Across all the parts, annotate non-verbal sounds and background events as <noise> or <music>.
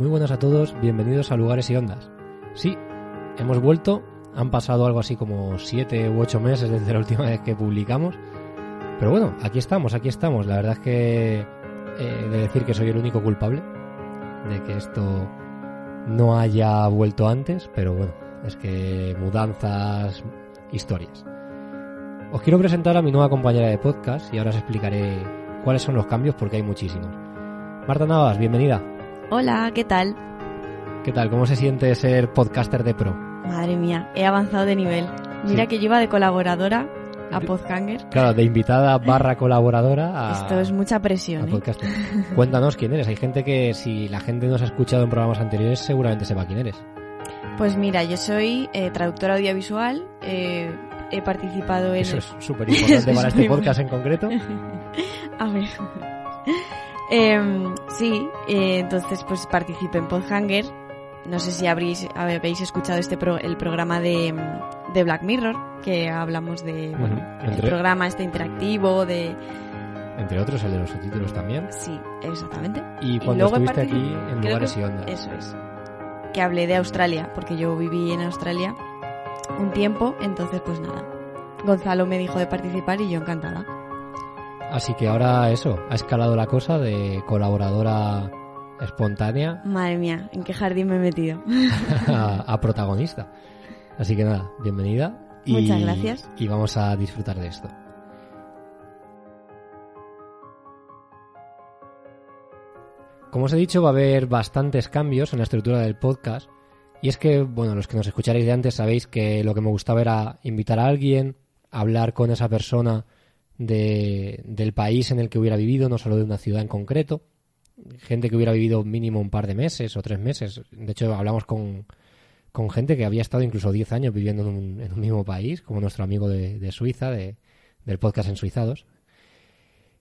Muy buenas a todos, bienvenidos a Lugares y Ondas. Sí, hemos vuelto, han pasado algo así como 7 u 8 meses desde la última vez que publicamos. Pero bueno, aquí estamos, aquí estamos. La verdad es que he de decir que soy el único culpable de que esto no haya vuelto antes, pero bueno, es que mudanzas, historias. Os quiero presentar a mi nueva compañera de podcast y ahora os explicaré cuáles son los cambios porque hay muchísimos. Marta Navas, bienvenida. Hola, ¿qué tal? ¿Qué tal? ¿Cómo se siente ser podcaster de pro? Madre mía, he avanzado de nivel. Mira Sí. que yo iba de colaboradora a Podhanger. Claro, de invitada barra colaboradora a, Esto es mucha presión, ¿eh? podcaster. Cuéntanos quién eres. Hay gente que si la gente nos ha escuchado en programas anteriores seguramente sepa quién eres. Pues mira, yo soy eh, traductora audiovisual, eh, he participado en... Eso es <laughs> súper importante para este podcast en concreto. <laughs> A ver. Em, sí, eh, entonces pues participé en Podhanger. No sé si habréis, habéis escuchado este pro- el programa de, de Black Mirror, que hablamos de bueno, Ujú. el Entre- programa este interactivo, de... Entre otros, el de los subtítulos también. Sí, exactamente. Y Y cuando luego he estuviste aquí en lugares que- y ondas. Eso es. Que hablé de Australia, porque yo viví en Australia un tiempo, entonces pues nada. Gonzalo me dijo de participar y yo encantada. Así que ahora eso, ha escalado la cosa de colaboradora espontánea Madre mía, ¿en qué jardín me he metido? <laughs> a, a protagonista. Así que nada, bienvenida. Y, Muchas gracias. Y vamos a disfrutar de esto. Como os he dicho, va a haber bastantes cambios en la estructura del podcast. Y es que, bueno, los que nos escucharéis de antes sabéis que lo que me gustaba era invitar a alguien, hablar con esa persona de- del país en el que hubiera vivido, no solo de una ciudad en concreto. Gente que hubiera vivido mínimo un par de meses o tres meses. De hecho, hablamos con, con gente que había estado incluso 10 años viviendo en un, en un mismo país, como nuestro amigo de, Suiza, de- del podcast en Suizados.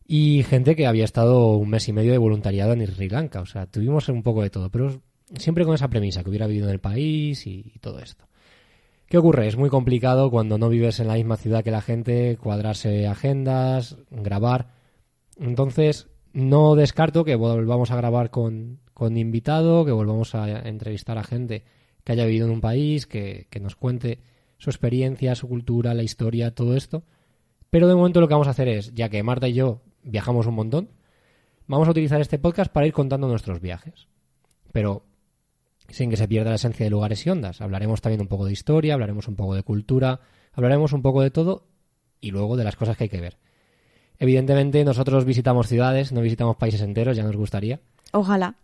Y gente que había estado un mes y medio de voluntariado en Sri Lanka. O sea, tuvimos un poco de todo, pero siempre con esa premisa, que hubiera vivido en el país y todo esto. ¿Qué ocurre? Es muy complicado cuando no vives en la misma ciudad que la gente, cuadrarse agendas, grabar. Entonces, no descarto que volvamos a grabar con, con invitado, que volvamos a entrevistar a gente que haya vivido en un país, que, que nos cuente su experiencia, su cultura, la historia, todo esto. Pero de momento lo que vamos a hacer es, ya que Marta y yo viajamos un montón, vamos a utilizar este podcast para ir contando nuestros viajes. Pero sin que se pierda la esencia de lugares y ondas. Hablaremos también un poco de historia, hablaremos un poco de cultura, hablaremos un poco de todo y luego de las cosas que hay que ver. Evidentemente nosotros visitamos ciudades, no visitamos países enteros, ya nos gustaría. Ojalá.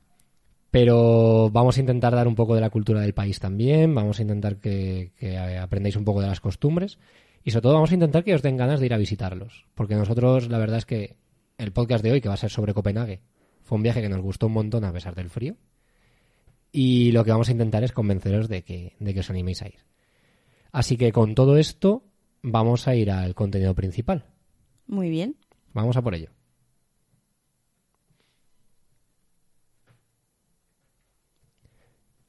Pero vamos a intentar dar un poco de la cultura del país también, vamos a intentar que, que aprendáis un poco de las costumbres y sobre todo vamos a intentar que os den ganas de ir a visitarlos. Porque nosotros la verdad es que el podcast de hoy, que va a ser sobre Copenhague, fue un viaje que nos gustó un montón a pesar del frío. Y lo que vamos a intentar es convenceros de que, de que os animéis a ir. Así que con todo esto vamos a ir al contenido principal. Muy bien. Vamos a por ello.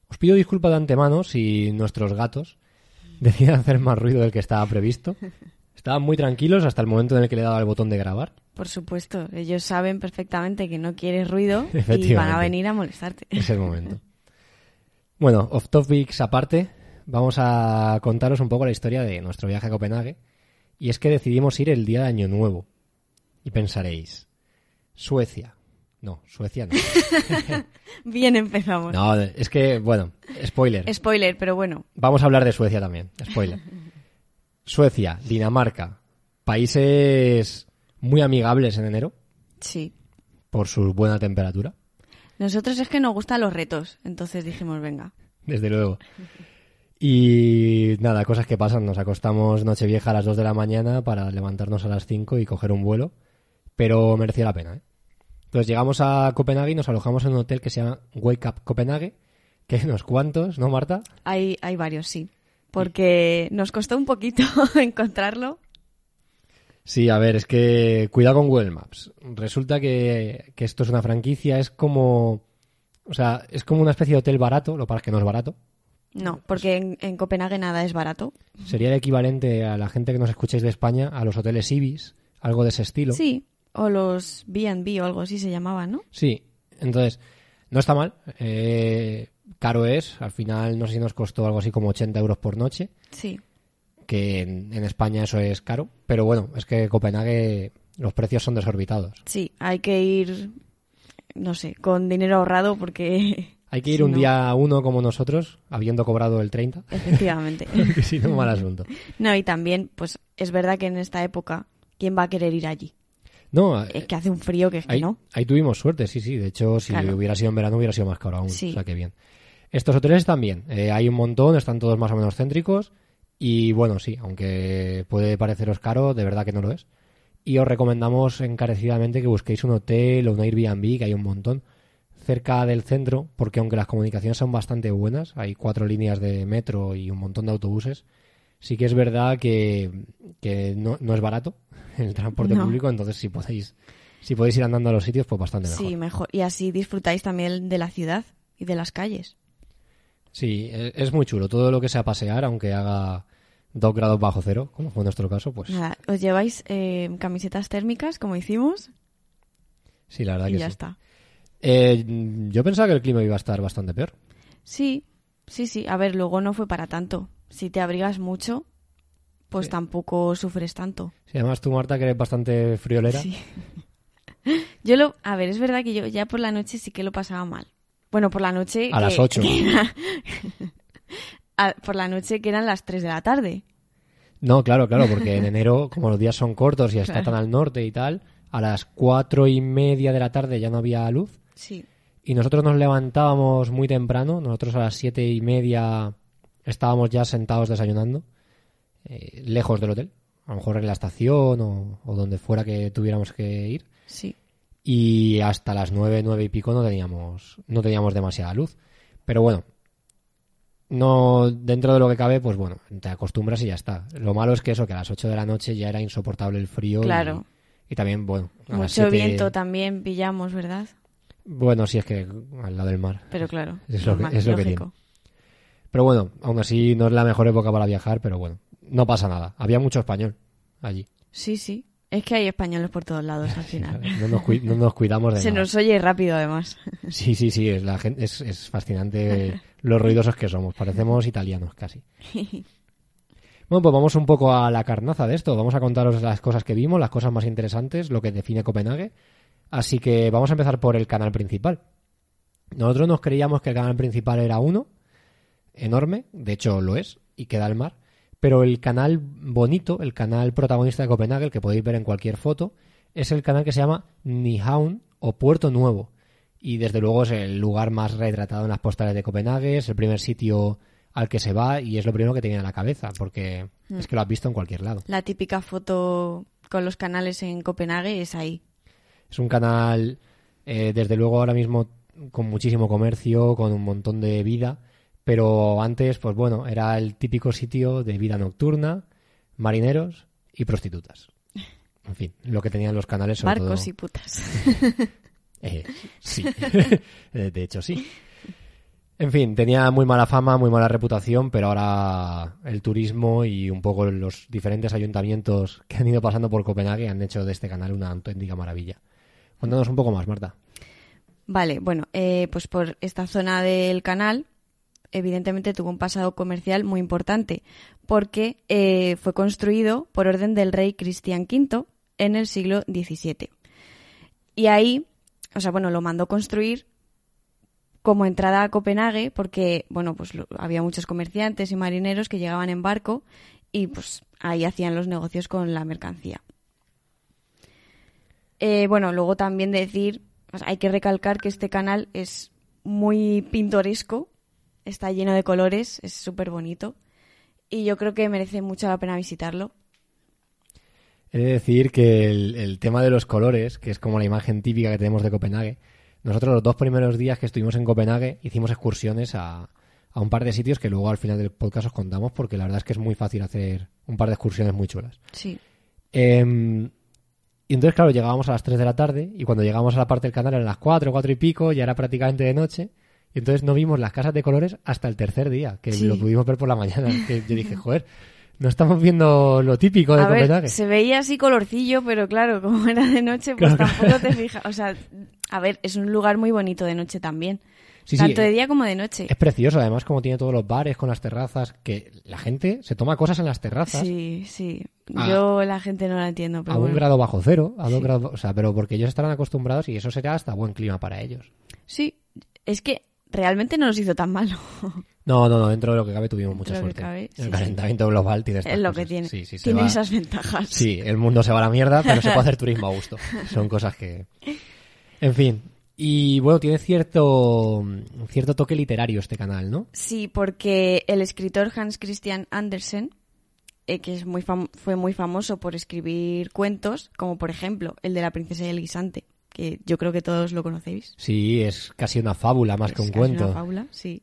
Os pido disculpas de antemano si nuestros gatos <laughs> deciden hacer más ruido del que estaba previsto. Estaban muy tranquilos hasta el momento en el que le he dado al botón de grabar. Por supuesto, ellos saben perfectamente que no quieres ruido <laughs> y van a venir a molestarte. Es el momento. Bueno, off topics aparte, vamos a contaros un poco la historia de nuestro viaje a Copenhague. Y es que decidimos ir el día de Año Nuevo. Y pensaréis, Suecia. No, Suecia no. <laughs> Bien empezamos. No, es que, bueno, spoiler. Spoiler, pero bueno. Vamos a hablar de Suecia también, spoiler. <laughs> Suecia, Dinamarca, países muy amigables en enero Sí. por su buena temperatura, Nosotros es que nos gustan los retos, entonces dijimos, venga. desde luego. Y nada, cosas que pasan. Nos acostamos Nochevieja a las 2 de la mañana para levantarnos a las 5 y coger un vuelo. Pero merecía la pena, ¿eh? Entonces llegamos a Copenhague y nos alojamos en un hotel que se llama Wake Up Copenhague. Que hay unos cuantos, ¿no, Marta? Hay, hay varios, sí. Porque nos costó un poquito <laughs> encontrarlo. Sí, a ver, es que cuidado con Google Maps. Resulta que, que esto es una franquicia, es como... O sea, es como una especie de hotel barato, lo es que no es barato. No, porque en, en Copenhague nada es barato. Sería el equivalente a la gente que nos escucháis de España a los hoteles Ibis, algo de ese estilo. Sí, o los B&B o algo así se llamaban, ¿no? Sí, entonces, no está mal. Eh, caro es, al final no sé si nos costó algo así como 80 euros por noche, Sí. Que en, en España eso es caro, pero bueno, es que Copenhague los precios son desorbitados. Sí, hay que ir, no sé, con dinero ahorrado porque... <laughs> Hay que ir si un no- día uno como nosotros, habiendo cobrado el 30, Efectivamente. <laughs> que si no, mal asunto. No, y también, pues es verdad que en esta época, ¿quién va a querer ir allí? No, Es que hace un frío que es que ahí, no. ahí tuvimos suerte, sí, sí. De hecho, si Claro. hubiera sido en verano hubiera sido más caro aún. Sí. O sea, que bien. Estos hoteles están bien. Eh, hay un montón, están todos más o menos céntricos. Y bueno, sí, aunque puede pareceros caro, de verdad que no lo es. Y os recomendamos encarecidamente que busquéis un hotel o un Airbnb, que hay un montón, cerca del centro, porque aunque las comunicaciones son bastante buenas, hay cuatro líneas de metro y un montón de autobuses, sí que es verdad que, que no, no es barato <laughs> el transporte No. público, entonces si podéis, si podéis ir andando a los sitios, pues bastante mejor. Sí, mejor. Y así disfrutáis también de la ciudad y de las calles. Sí, e- es muy chulo. Todo lo que sea pasear, aunque haga dos grados bajo cero, como fue nuestro caso, pues Nada, os lleváis eh, camisetas térmicas, como hicimos, sí, la verdad y que ya sí. está. Eh, yo pensaba que el clima iba a estar bastante peor. Sí, sí, sí. A ver, luego no fue para tanto. Si te abrigas mucho, pues Sí. tampoco sufres tanto. Si además tú, Marta, que eres bastante friolera, Sí. <laughs> Yo lo, a ver, es verdad que yo ya por la noche sí que lo pasaba mal. Bueno, por la noche. A que- las ocho. que era- <laughs> a- por la noche que eran las 3 de la tarde. No, claro, claro, porque en <laughs> enero, como los días son cortos y está Claro. tan al norte y tal, a las cuatro y media de la tarde ya no había luz Sí. y nosotros nos levantábamos muy temprano, nosotros a las siete y media estábamos ya sentados desayunando, eh, lejos del hotel, a lo mejor en la estación o, o donde fuera que tuviéramos que ir Sí. Y hasta las nueve, nueve y pico no teníamos, no teníamos demasiada luz. Pero bueno, no dentro de lo que cabe, pues bueno, te acostumbras y ya está. Lo malo es que eso, que a las 8 de la noche ya era insoportable el frío. Claro. Y, también, bueno, a las Mucho viento también pillamos, ¿verdad? Bueno, sí es que al lado del mar. Pero claro. <laughs> Es lo que- es lo que lógico. Pero bueno, aún así no es la mejor época para viajar, pero bueno, no pasa nada. Había mucho español allí. Sí, sí. Es que hay españoles por todos lados al <laughs> final. No nos, cui- no nos cuidamos de Se nada. nos oye rápido, además. <laughs> Sí, sí, sí, es, la gente, es, es fascinante <laughs> los ruidosos que somos. Parecemos italianos casi. Bueno, pues vamos un poco a la carnaza de esto. Vamos a contaros las cosas que vimos, las cosas más interesantes, lo que define Copenhague. Así que vamos a empezar por el canal principal. Nosotros nos creíamos que el canal principal era uno, enorme, de hecho lo es, y queda al mar. Pero el canal bonito, el canal protagonista de Copenhague, el que podéis ver en cualquier foto, es el canal que se llama Nyhavn o Puerto Nuevo. Y desde luego es el lugar más retratado en las postales de Copenhague, es el primer sitio al que se va y es lo primero que te viene a la cabeza, porque es que lo has visto en cualquier lado. La típica foto con los canales en Copenhague es ahí. Es un canal, eh, desde luego ahora mismo con muchísimo comercio, con un montón de vida, pero antes, pues bueno, era el típico sitio de vida nocturna, marineros y prostitutas. En fin, lo que tenían los canales sobre Barcos todo- y putas. <laughs> Eh, sí, <laughs> de hecho sí. En fin, tenía muy mala fama, muy mala reputación, pero ahora el turismo y un poco los diferentes ayuntamientos que han ido pasando por Copenhague han hecho de este canal una auténtica maravilla. Cuéntanos un poco más, Marta. Vale, bueno, eh, pues por esta zona del canal, evidentemente tuvo un pasado comercial muy importante, porque eh, fue construido por orden del rey Cristian V en el siglo XVII. Y ahí, o sea, bueno, lo mandó construir como entrada a Copenhague, porque, bueno, pues había muchos comerciantes y marineros que llegaban en barco y pues ahí hacían los negocios con la mercancía. Eh, bueno, luego también decir, hay que recalcar que este canal es muy pintoresco, está lleno de colores, es súper bonito. Y yo creo que merece mucho la pena visitarlo. He de decir que el, el tema de los colores, que es como la imagen típica que tenemos de Copenhague, nosotros los dos primeros días que estuvimos en Copenhague hicimos excursiones a, a un par de sitios que luego al final del podcast os contamos porque la verdad es que es muy fácil hacer un par de excursiones muy chulas. Sí. Em, y entonces, claro, llegábamos a las 3 de la tarde y cuando llegamos a la parte del canal eran las 4, 4 y pico, ya era prácticamente de noche. Y entonces no vimos las casas de colores hasta el tercer día, que Sí. lo pudimos ver por la mañana. <laughs> Que yo dije, joder, no estamos viendo lo típico de A ver, Copenhague. se veía así colorcillo, pero claro, como era de noche, pues Claro. tampoco te <laughs> fijas. O sea, a ver, es un lugar muy bonito de noche también. Sí, sí, Tanto de día como de noche. Es precioso, además, como tiene todos los bares con las terrazas, que la gente se toma cosas en las terrazas Sí, sí. Yo la gente no la entiendo, pero a un grado bajo cero, a dos Sí. grados, o sea, pero porque ellos estarán acostumbrados y eso será hasta buen clima para ellos. Sí, es que realmente no nos hizo tan malo. <laughs> No, no, no, dentro de lo que cabe tuvimos mucha Dentro suerte. cabe, el sí, sí. calentamiento global tiene estas es lo cosas. que tiene. Sí, sí, se tiene va- esas ventajas. Sí, el mundo se va a la mierda, pero se puede hacer <laughs> turismo a gusto. Son cosas que... En fin. Y bueno, tiene cierto, cierto toque literario este canal, ¿no? Sí, porque el escritor Hans Christian Andersen, eh, que es muy fue muy famoso por escribir cuentos, como por ejemplo el de la princesa y el guisante, que yo creo que todos lo conocéis. Sí, es casi una fábula más que un casi cuento. Una fábula, sí.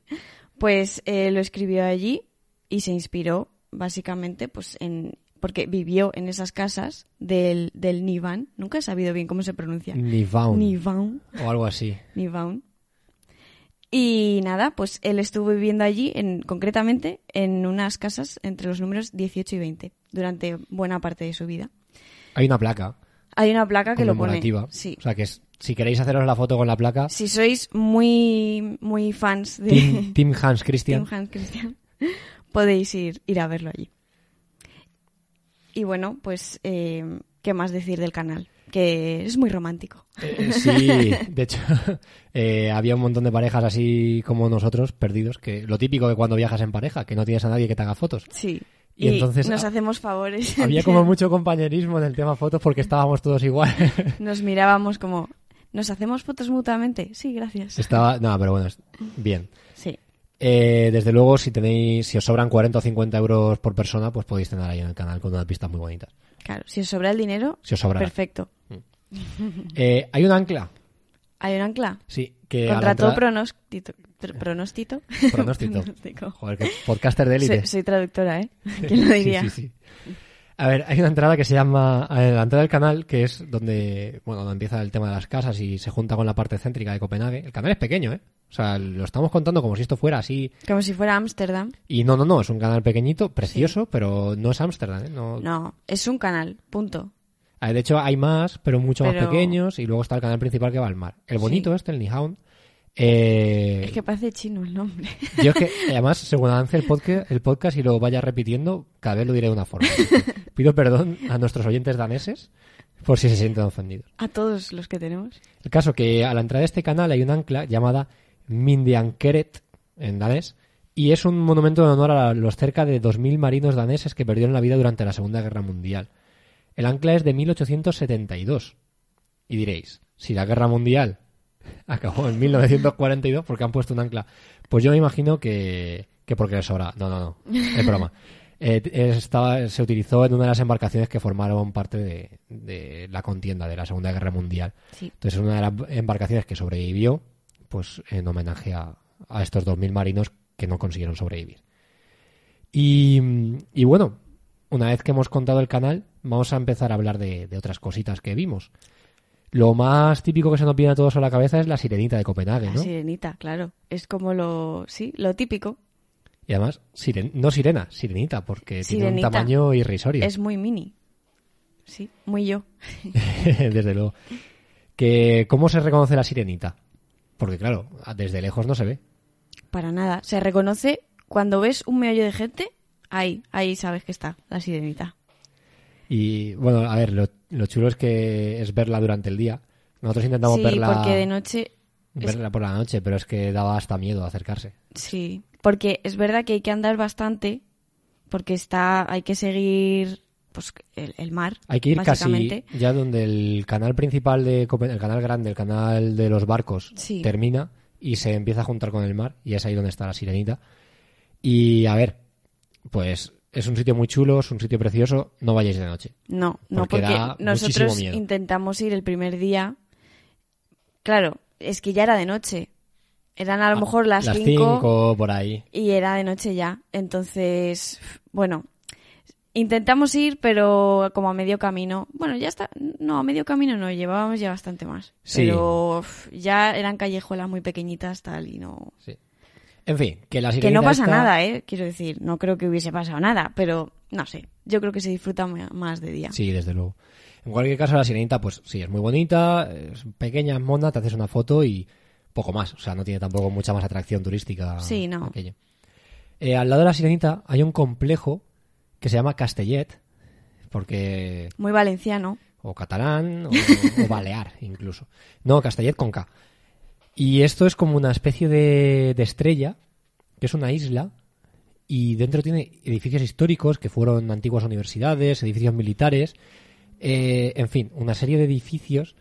Pues eh, lo escribió allí y se inspiró básicamente pues en porque vivió en esas casas del, del Nivan. Nunca he sabido bien cómo se pronuncia. Nivaun. Nivan. O algo así. Nivaun. Y nada, pues él estuvo viviendo allí, en, concretamente, en unas casas entre los números 18 y 20, durante buena parte de su vida. Hay una placa Hay una placa que lo pone. Sí. O sea que es- si queréis haceros la foto con la placa, Si sois muy, muy fans de Team, <laughs> Team Hans Christian. Team Hans Christian, podéis ir, ir a verlo allí. Y bueno, pues, eh, ¿qué más decir del canal? Que es muy romántico. Eh, sí, de hecho, <laughs> eh, había un montón de parejas así como nosotros, perdidos, que lo típico de cuando viajas en pareja, que no tienes a nadie que te haga fotos. Sí. Y Y, entonces, nos ah, hacemos favores. <laughs> Había como mucho compañerismo en el tema fotos porque estábamos todos igual. <laughs> Nos mirábamos como, ¿nos hacemos fotos mutuamente? Sí, gracias. Estaba, no, pero bueno, bien. Sí. Eh, desde luego, si tenéis, si os sobran 40 o 50 euros por persona, pues podéis tener ahí en el canal con unas pistas muy bonitas. Claro, si os sobra el dinero, Si os sobra. perfecto. Eh, hay un ancla, ¿Hay un ancla? sí, que Contra todo pronóstico. Pronóstico. <laughs> Pronóstico. Joder, que podcaster de élite. Soy, soy traductora, ¿eh? <laughs> ¿Quién lo diría? Sí, sí, sí. A ver, hay una entrada que se llama la entrada del canal, que es donde, bueno, donde empieza el tema de las casas y se junta con la parte céntrica de Copenhague. El canal es pequeño, ¿eh? O sea, lo estamos contando como si esto fuera así. Como si fuera Ámsterdam. Y no, no, no, es un canal pequeñito, precioso, pero no es Ámsterdam, ¿eh? No, No, es un canal, punto. De hecho, hay más, pero mucho más pequeños, y luego está el canal principal que va al mar. El bonito Sí. este, el Nihaun. Eh, Es que parece chino el nombre. <laughs> Yo es que, además, según avance el podcast, el podcast y lo vaya repitiendo, cada vez lo diré de una forma. <laughs> Pido perdón a nuestros oyentes daneses por si se sienten ofendidos. A todos los que tenemos. El caso que a la entrada de este canal hay un ancla llamada Mindiankeret en danés y es un monumento en honor a los cerca de 2.000 marinos daneses que perdieron la vida durante la Segunda Guerra Mundial. El ancla es de 1872. Y diréis, si la Guerra Mundial <laughs> acabó en 1942, ¿por qué han puesto un ancla? Pues yo me imagino que, que porque les sobra. No, no, no. Es broma. <laughs> Eh, estaba, se utilizó en una de las embarcaciones que formaron parte de, de la contienda de la Segunda Guerra Mundial. Sí. Entonces, es una de las embarcaciones que sobrevivió, pues en homenaje a, a estos 2.000 marinos que no consiguieron sobrevivir. Y, y bueno, una vez que hemos contado el canal, vamos a empezar a hablar de, de otras cositas que vimos. Lo más típico que se nos viene a todos a la cabeza es la sirenita de Copenhague, La ¿no? sirenita, claro. Es como lo, sí, lo típico. Y además, siren- no sirena, sirenita, porque tiene un tamaño irrisorio. Es muy mini. Sí, muy yo. <laughs> <laughs> Desde luego. Que, ¿Cómo se reconoce la sirenita? Porque claro, desde lejos no se ve. Para nada. Se reconoce cuando ves un meollo de gente, ahí, ahí sabes que está, la sirenita. Y bueno, a ver, lo, lo chulo es que es verla durante el día. Nosotros intentamos sí, verla, porque de noche, es- verla por la noche, pero es que daba hasta miedo acercarse. sí. Porque es verdad que hay que andar bastante, porque está, hay que seguir, pues, el, el mar, Hay que ir casi ya donde el canal principal de el canal grande, el canal de los barcos Sí. termina y se empieza a juntar con el mar y es ahí donde está la sirenita. Y a ver, pues es un sitio muy chulo, es un sitio precioso, no vayáis de noche. No, no, Porque porque, da muchísimo nosotros miedo. intentamos ir el primer día. Claro, es que ya era de noche. Eran a lo mejor las Las 5 cinco, por ahí. y era de noche ya. Entonces, bueno, intentamos ir, pero como a medio camino. Bueno, ya está. No, a medio camino no, llevábamos ya bastante más. Sí. Pero ya eran callejuelas muy pequeñitas, tal, y no. Sí. En fin, que la Que sirenita no pasa esta- nada, ¿eh? Quiero decir, no creo que hubiese pasado nada, pero no sé. Yo creo que se disfruta más de día. Sí, desde luego. En cualquier caso, la sirenita, pues sí, es muy bonita, es pequeña, es mona, te haces una foto y poco más. O sea, no tiene tampoco mucha más atracción turística. Sí, no. aquello. Eh, al lado de la sirenita hay un complejo que se llama Castellet, porque Muy valenciano. o catalán o, o balear incluso. No, Castellet con K. Y esto es como una especie de, de estrella, que es una isla, y dentro tiene edificios históricos que fueron antiguas universidades, edificios militares, eh, en fin, una serie de edificios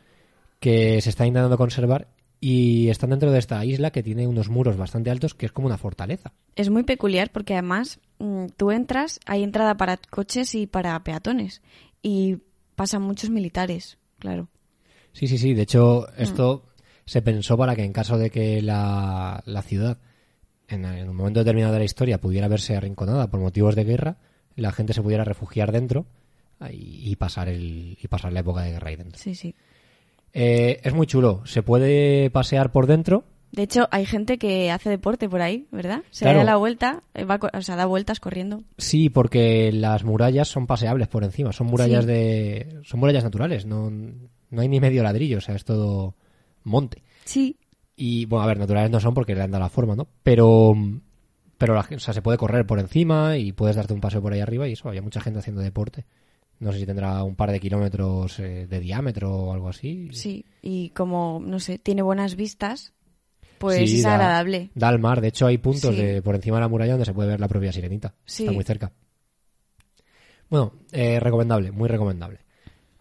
que se está intentando conservar y están dentro de esta isla que tiene unos muros bastante altos, que es como una fortaleza. Es muy peculiar porque además mm, tú entras, hay entrada para coches y para peatones. Y pasan muchos militares, claro. Sí, sí, sí. De hecho, esto se pensó para que en caso de que la, la ciudad, en, en un momento determinado de la historia, pudiera verse arrinconada por motivos de guerra, la gente se pudiera refugiar dentro y, y pasar el, y pasar la época de guerra ahí dentro. Sí, sí. Eh, es muy chulo. Se puede pasear por dentro. De hecho, hay gente que hace deporte por ahí, ¿verdad? Se Claro. da la vuelta, eh, va, o sea, da vueltas corriendo. Sí, porque las murallas son paseables por encima. Son murallas Sí. de, son murallas naturales. No, no hay ni medio ladrillo. O sea, es todo monte. Sí, Y bueno, a ver, naturales no son porque le han dado la forma, ¿no? Pero, pero la, o sea, se puede correr por encima y puedes darte un paseo por ahí arriba y eso, había mucha gente haciendo deporte. No sé si tendrá un par de kilómetros eh, de diámetro o algo así. sí. Y como, no sé, tiene buenas vistas, pues Sí, es da- agradable. Da al mar, de hecho hay puntos Sí. de, por encima de la muralla donde se puede ver la propia sirenita. Sí. Está muy cerca. Bueno, eh, recomendable, muy recomendable.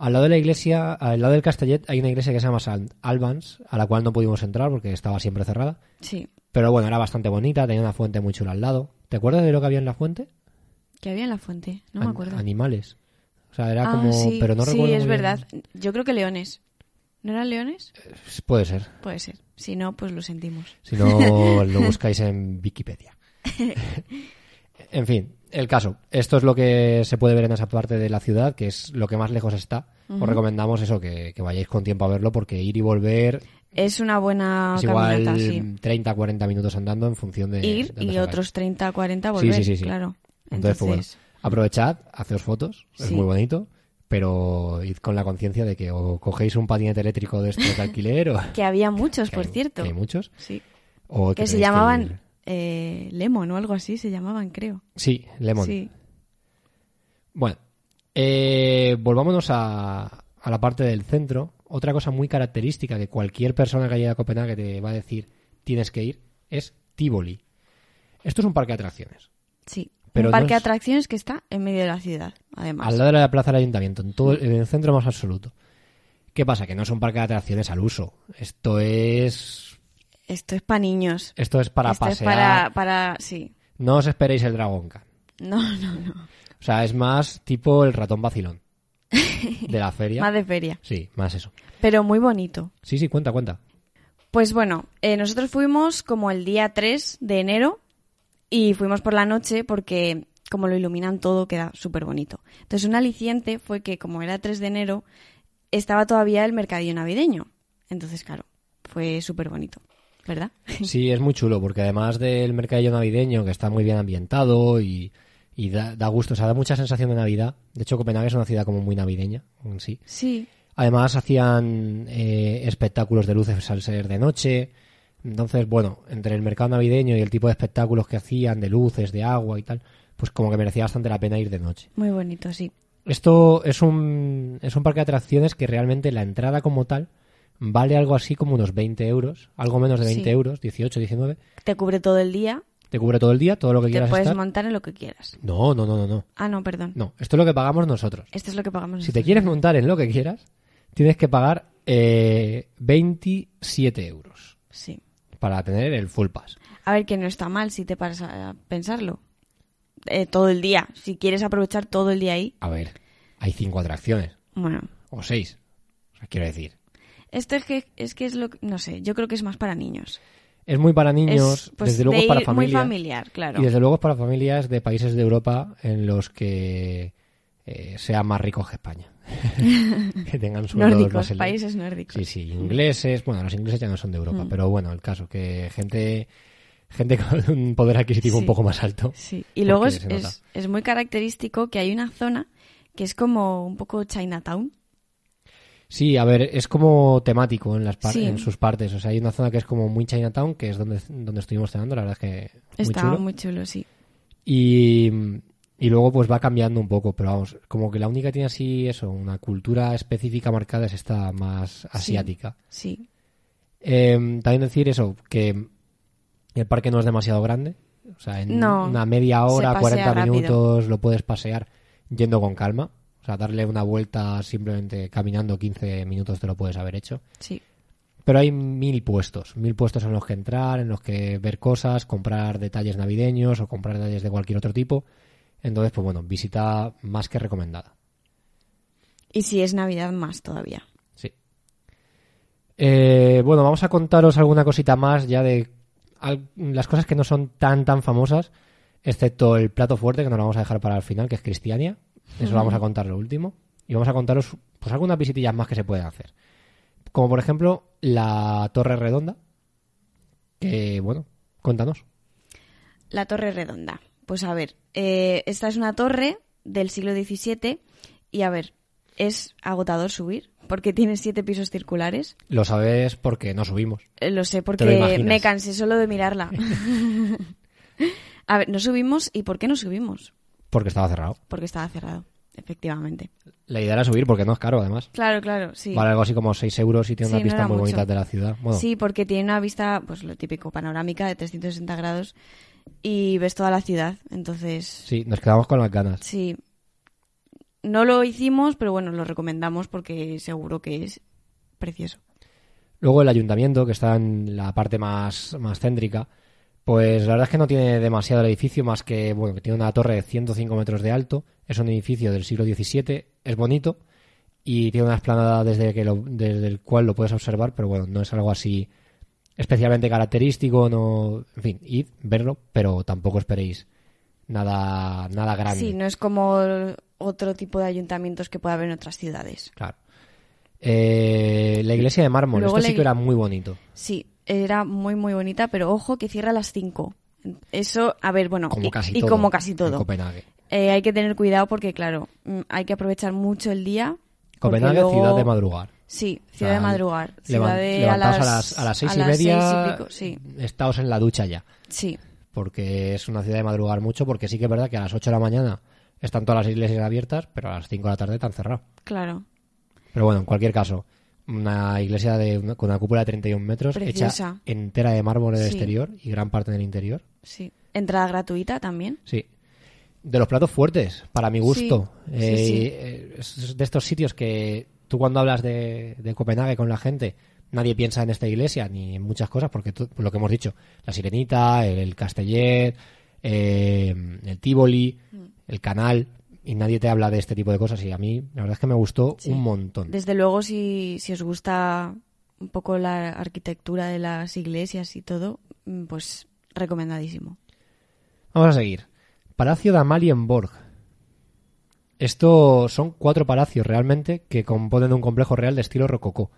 Al lado de la iglesia, al lado del Castellet, hay una iglesia que se llama San Albans, a la cual no pudimos entrar porque estaba siempre cerrada. Sí. Pero bueno, era bastante bonita, tenía una fuente muy chula al lado. ¿Te acuerdas de lo que había en la fuente? Que había en la fuente, no me acuerdo. Animales. O sea, era Ah, como... sí, pero no sí, recuerdo es muy bien. verdad. Yo creo que leones. ¿No eran leones? Puede ser. Puede ser. Si no, pues lo sentimos. Si no, lo <laughs> buscáis en Wikipedia. <laughs> en fin, el caso. Esto es lo que se puede ver en esa parte de la ciudad, que es lo que más lejos está. Os recomendamos eso, que, que vayáis con tiempo a verlo, porque ir y volver Es una buena es igual caminata, sí. 30, 40 minutos andando en función de... Ir de y otros 30, 40 Sí, volver, sí, sí, sí. claro. Entonces, pues bueno, aprovechad, haceos fotos, es muy bonito, pero id con la conciencia de que o cogéis un patinete eléctrico de estos de alquiler o... <laughs> Que había muchos, <laughs> que por hay- cierto. que hay muchos. Sí. O Que se llamaban eh, Lemon o algo así, se llamaban, creo. Sí, Lemon. Sí. Bueno, eh, volvámonos a, a la parte del centro. Otra cosa muy característica que cualquier persona que haya ido a Copenhague te va a decir tienes que ir es Tivoli. Esto es un parque de atracciones. Sí. Pero un no parque de es- atracciones que está en medio de la ciudad, además. Al lado de la plaza del ayuntamiento, en, todo, en el centro más absoluto. ¿Qué pasa? Que no es un parque de atracciones al uso. Esto es. Esto es para niños. Esto es para Esto es pasear. para, para... Sí. No os esperéis el Dragon Khan. No, no, no. O sea, es más tipo el ratón vacilón. De la feria. <laughs> Más de feria. Sí, más eso. Pero muy bonito. Sí, sí, cuenta, cuenta. Pues bueno, eh, nosotros fuimos como el día 3 de enero y fuimos por la noche porque como lo iluminan todo queda súper bonito. Entonces un aliciente fue que como era 3 de enero estaba todavía el mercadillo navideño. Entonces claro, fue súper bonito, ¿verdad? <laughs> Sí, es muy chulo, porque además del mercadillo navideño, que está muy bien ambientado y, y da, da gusto, o sea, da mucha sensación de Navidad. De hecho, Copenhague es una ciudad como muy navideña en sí. Sí, Además, hacían eh, espectáculos de luces al ser de noche. Entonces, bueno, entre el mercado navideño y el tipo de espectáculos que hacían, de luces, de agua y tal, pues como que merecía bastante la pena ir de noche. muy bonito, sí. Esto es un, es un parque de atracciones que realmente la entrada como tal vale algo así como unos 20 euros, algo menos de 20 Sí. euros, 18, 19. Te cubre todo el día, Te cubre todo el día, todo lo que te quieras puedes estar. montar en lo que quieras. No, no, no, no, no. Ah, no, perdón. No, esto es lo que pagamos nosotros. Esto es lo que pagamos. Si te quieres montar en lo que quieras, tienes que pagar eh, 27 euros Sí. para tener el full pass. A ver, que no está mal si te paras a pensarlo. Eh, todo el día. Si quieres aprovechar todo el día ahí. A ver, hay cinco atracciones. Bueno. O seis. O sea, quiero decir. Esto es que es, que es lo no sé, yo creo que es más para niños. Es muy para niños, es, pues, desde luego para familias. Muy familiar, claro. Y desde luego es para familias de países de Europa en los que eh, sean más ricos que España. <laughs> que tengan sueldos nórdicos, más países nórdicos. Sí, sí, ingleses, bueno, los ingleses ya no son de Europa, Mm. pero bueno, el caso, que gente gente <laughs> con un poder adquisitivo un poco más alto. Sí. Y luego es, es muy característico que hay una zona que es como un poco Chinatown. Sí, a ver, es como temático en las par- Sí. en sus partes. O sea, hay una zona que es como muy Chinatown, que es donde, donde estuvimos cenando, la verdad es que muy Estaba chulo. muy chulo, sí. Y, y luego pues va cambiando un poco, pero vamos, como que la única que tiene así eso, una cultura específica marcada es esta más asiática. Sí. Eh, también decir eso, que el parque no es demasiado grande. O sea, en No, una media hora, se pasea 40 rápido. minutos lo puedes pasear yendo con calma. O sea, darle una vuelta simplemente caminando 15 minutos te lo puedes haber hecho. Sí. Pero hay mil puestos, mil puestos en los que entrar, en los que ver cosas, comprar detalles navideños o comprar detalles de cualquier otro tipo. Entonces, pues bueno, visita más que recomendada. Y si es Navidad, más todavía. Sí. Eh, bueno, vamos a contaros alguna cosita más ya de las cosas que no son tan tan famosas, excepto el plato fuerte que nos lo vamos a dejar para el final, que es Cristiania. Eso vamos a contar lo último. Y vamos a contaros pues algunas visitillas más que se pueden hacer. Como por ejemplo la Torre Redonda. Que bueno, cuéntanos. La Torre Redonda. Pues a ver, eh, esta es una torre del siglo XVII y a ver, es agotador subir porque tiene siete pisos circulares. Lo sabes porque no subimos. Eh, Lo sé lo porque me cansé solo de mirarla. <laughs> <laughs> a ver, no subimos y ¿por qué no subimos? Porque estaba cerrado. Porque estaba cerrado, efectivamente. La idea era subir porque no es caro además. Claro, claro, sí. Vale algo así como 6 euros y tiene Sí, una no vista muy mucho. bonita de la ciudad. Bueno, Sí, porque tiene una vista, pues lo típico, panorámica de 360 grados y ves toda la ciudad. Entonces, sí, nos quedamos con las ganas. sí. No lo hicimos, pero bueno, lo recomendamos porque seguro que es precioso. Luego el ayuntamiento, que está en la parte más, más céntrica, pues la verdad es que no tiene demasiado el edificio, más que, bueno, que tiene una torre de 105 metros de alto, es un edificio del siglo XVII, es bonito y tiene una explanada desde, que lo- desde el cual lo puedes observar, pero bueno, no es algo así especialmente característico, no, en fin, id, verlo, pero tampoco esperéis nada, nada grande. Sí, no es como otro tipo de ayuntamientos que puede haber en otras ciudades. Claro. Eh, la iglesia de mármol, Luego esto sí que era muy bonito. Sí, era muy, muy bonita, pero ojo que cierra a las 5. Eso, a ver, bueno, Como y, casi y todo. como casi en todo. Copenhague. Eh, hay que tener cuidado porque, claro, mm, hay que aprovechar mucho el día. Copenhague, luego- ciudad de madrugar. Sí, ciudad O sea, de madrugar. Ciudad de a las, a las, a las seis a y las media, seis y pico, sí, estáos en la ducha ya. sí, Porque es una ciudad de madrugar mucho, porque sí que es verdad que a las 8 de la mañana están todas las iglesias abiertas, pero a las 5 de la tarde están cerradas. claro. Pero bueno, en cualquier caso, una iglesia de una- con una cúpula de 31 metros, Preciosa. hecha entera de mármol en el Sí. exterior y gran parte en el interior. Sí. Entrada gratuita también. Sí. De los platos fuertes, para mi gusto. Sí, Eh, sí, sí. eh, es de estos sitios que tú cuando hablas de, de Copenhague con la gente, nadie piensa en esta iglesia ni en muchas cosas, porque tú- lo que hemos dicho, la Sirenita, el, el Castellet, eh, el Tivoli, Mm. el canal, y nadie te habla de este tipo de cosas. Y a mí, la verdad es que me gustó Sí. un montón. Desde luego, si, si os gusta un poco la arquitectura de las iglesias y todo, mm, pues recomendadísimo. Vamos a seguir. Palacio de Amalienborg. Esto son cuatro palacios realmente que componen un complejo real de estilo rococó.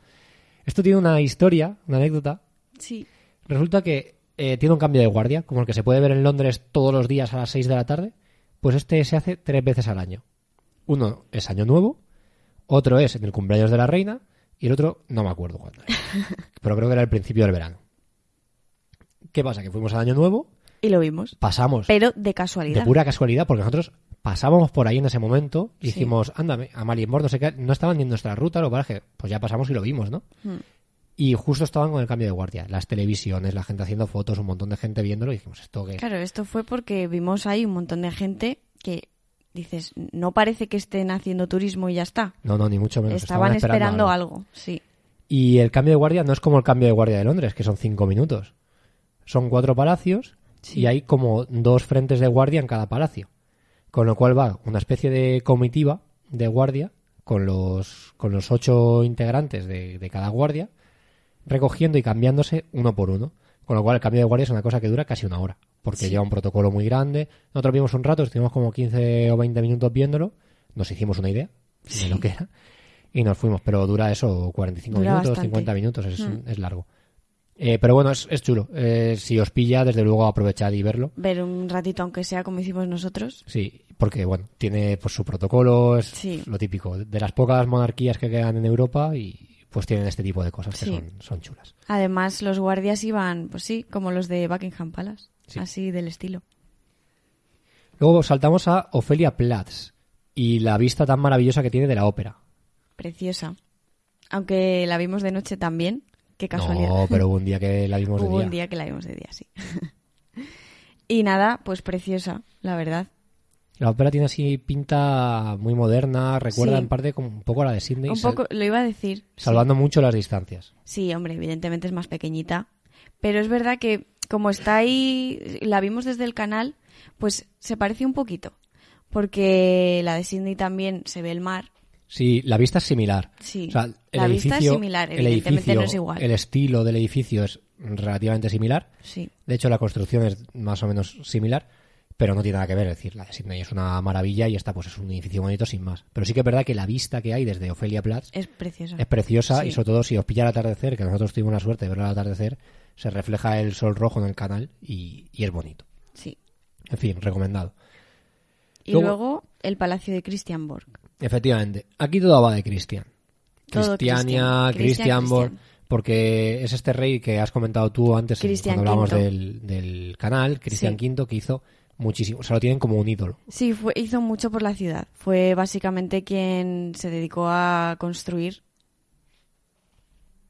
Esto tiene una historia, una anécdota. Sí. Resulta que eh, tiene un cambio de guardia, como el que se puede ver en Londres todos los días a las 6 de la tarde. Pues este se hace tres veces al año. Uno es Año Nuevo, otro es en el cumpleaños de la reina y el otro no me acuerdo cuándo era. <laughs> Pero creo que era el principio del verano. ¿Qué pasa? Que fuimos al Año Nuevo, Y lo vimos. pasamos Pero de de casualidad. pura casualidad, porque nosotros pasábamos por ahí en ese momento y Sí. dijimos, ándame, a Marienborg, no sé qué, no estaban ni en nuestra ruta, lo que pasa es que pues ya pasamos y lo vimos, ¿no? Mm. Y justo estaban con el cambio de guardia, las televisiones, la gente haciendo fotos, un montón de gente viéndolo y dijimos, ¿esto qué? Claro, esto fue porque vimos ahí un montón de gente que dices, no parece que estén haciendo turismo y ya está. No, no, ni mucho menos. Estaban esperando, algo. algo. sí. Y el cambio de guardia no es como el cambio de guardia de Londres, que son cinco minutos. Son cuatro palacios Sí. y hay como dos frentes de guardia en cada palacio. Con lo cual va una especie de comitiva de guardia con los, con los ocho integrantes de, de cada guardia recogiendo y cambiándose uno por uno. Con lo cual el cambio de guardia es una cosa que dura casi una hora, porque Sí. lleva un protocolo muy grande. Nosotros vimos un rato, estuvimos como 15 o 20 minutos viéndolo, nos hicimos una idea de lo que era y nos fuimos, pero dura eso 45 Dura minutos, bastante. 50 minutos, es, Mm. es largo. Eh, pero bueno, es, es chulo. Eh, si os pilla, desde luego aprovechad y verlo. Ver un ratito, aunque sea como hicimos nosotros. Sí, porque bueno, tiene pues su protocolo, es Sí. lo típico. De las pocas monarquías que quedan en Europa y pues tienen este tipo de cosas que Sí. son, son chulas. Además, los guardias iban, pues sí, como los de Buckingham Palace. Sí. Así del estilo. Luego saltamos a Ofelia Platz y la vista tan maravillosa que tiene de la ópera. Preciosa. Aunque la vimos de noche también. Qué casualidad. No, pero hubo un día que <laughs> la vimos de Hubo día. un día que la vimos de día, sí. <laughs> y nada, pues preciosa, la verdad. La ópera tiene así pinta muy moderna, recuerda Sí. en parte como un poco a la de Sydney, Un poco, lo iba a decir. sí. salvando mucho las distancias. Sí, hombre, evidentemente es más pequeñita. Pero es verdad que como está ahí, la vimos desde el canal, pues se parece un poquito. Porque la de Sydney también se ve el mar. Sí, la vista es similar. Sí, O sea, el la vista es similar, el evidentemente edificio, no es igual. El estilo del edificio es relativamente similar. Sí, De hecho, la construcción es más o menos similar, pero no tiene nada que ver. Es decir, la de Sydney es una maravilla y esta pues es un edificio bonito sin más. Pero sí que es verdad que la vista que hay desde Ofelia Platz es preciosa. es preciosa Sí. y sobre todo si os pilla el atardecer, que nosotros tuvimos la suerte de verlo al atardecer, se refleja el sol rojo en el canal y, y es bonito. Sí. En fin, recomendado. Y Luego- luego el palacio de Christian Borg. Efectivamente, aquí todo va de Cristian. Todo Cristiania, Christian. Christian, Christian Borg, Christian. porque es este rey que has comentado tú antes cuando hablamos del canal, Cristian Sí. V, que hizo muchísimo, o sea, lo tienen como un ídolo. Sí, fue, hizo mucho por la ciudad. Fue básicamente quien se dedicó a construir.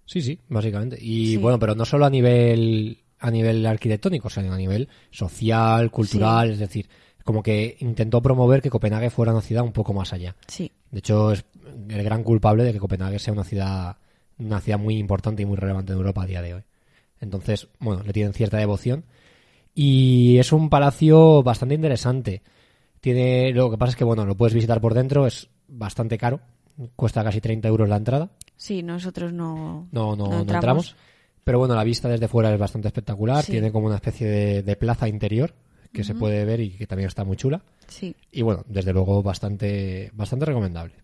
Sí, sí, básicamente. Y Sí. bueno, pero no solo a nivel a nivel arquitectónico, sino a nivel social, cultural, es decir, como que intentó promover que Copenhague fuera una ciudad un poco más allá. Sí, De hecho, es el gran culpable de que Copenhague sea una ciudad una ciudad muy importante y muy relevante en Europa a día de hoy. Entonces, bueno, le tienen cierta devoción y es un palacio bastante interesante. Tiene lo que pasa es que bueno, lo puedes visitar por dentro, es bastante caro, cuesta casi 30 euros la entrada. sí, nosotros no, No, no, no entramos. entramos. Pero bueno, la vista desde fuera es bastante espectacular. Sí. Tiene como una especie de, de plaza interior que se puede ver y que también está muy chula. Sí, Y bueno, desde luego bastante, bastante recomendable.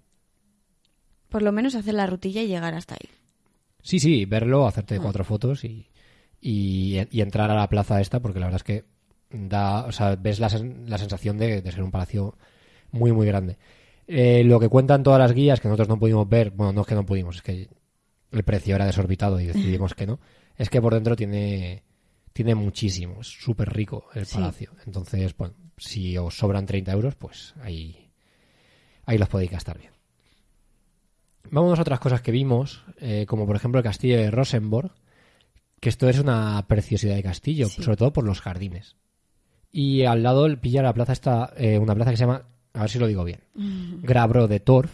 por lo menos hacer la rutilla y llegar hasta ahí. Sí, sí, verlo, hacerte Ah. cuatro fotos y, y, y entrar a la plaza esta, porque la verdad es que da, o sea, ves la, la sensación de, de ser un palacio muy, muy grande. Eh, lo que cuentan todas las guías que nosotros no pudimos ver, bueno, no es que no pudimos, es que el precio era desorbitado y decidimos que no, es que por dentro tiene, tiene muchísimo, es súper rico el Sí. palacio. Entonces, bueno, si os sobran 30 euros, pues ahí, ahí los podéis gastar bien. Vámonos a otras cosas que vimos, eh, como por ejemplo el castillo de Rosenborg, que esto es una preciosidad de castillo, Sí. sobre todo por los jardines. Y al lado pilla la plaza está una plaza que se llama, a ver si lo digo bien, Grabro de Torf,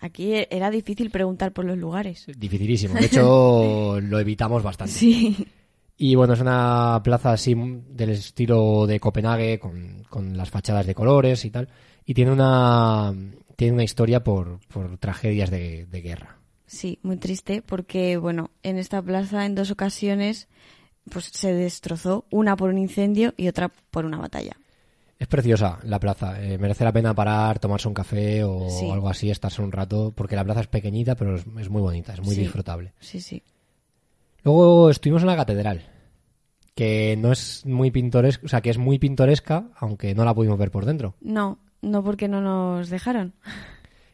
Aquí e- era difícil preguntar por los lugares. dificilísimo. De hecho, <laughs> lo evitamos bastante. Sí, Y bueno, es una plaza así del estilo de Copenhague, con, con las fachadas de colores y tal. Y tiene una, tiene una historia por, por tragedias de, de guerra. Sí, muy triste porque, bueno, en esta plaza en dos ocasiones pues se destrozó, una por un incendio y otra por una batalla. Es preciosa la plaza. eh, merece la pena parar, tomarse un café o Sí. algo así, estarse un rato, porque la plaza es pequeñita, pero es, es muy bonita, es muy Sí. disfrutable. Sí, sí. Luego estuvimos en la catedral, que no es muy pintoresca, o sea, que es muy pintoresca, aunque no la pudimos ver por dentro. No, no porque no nos dejaron.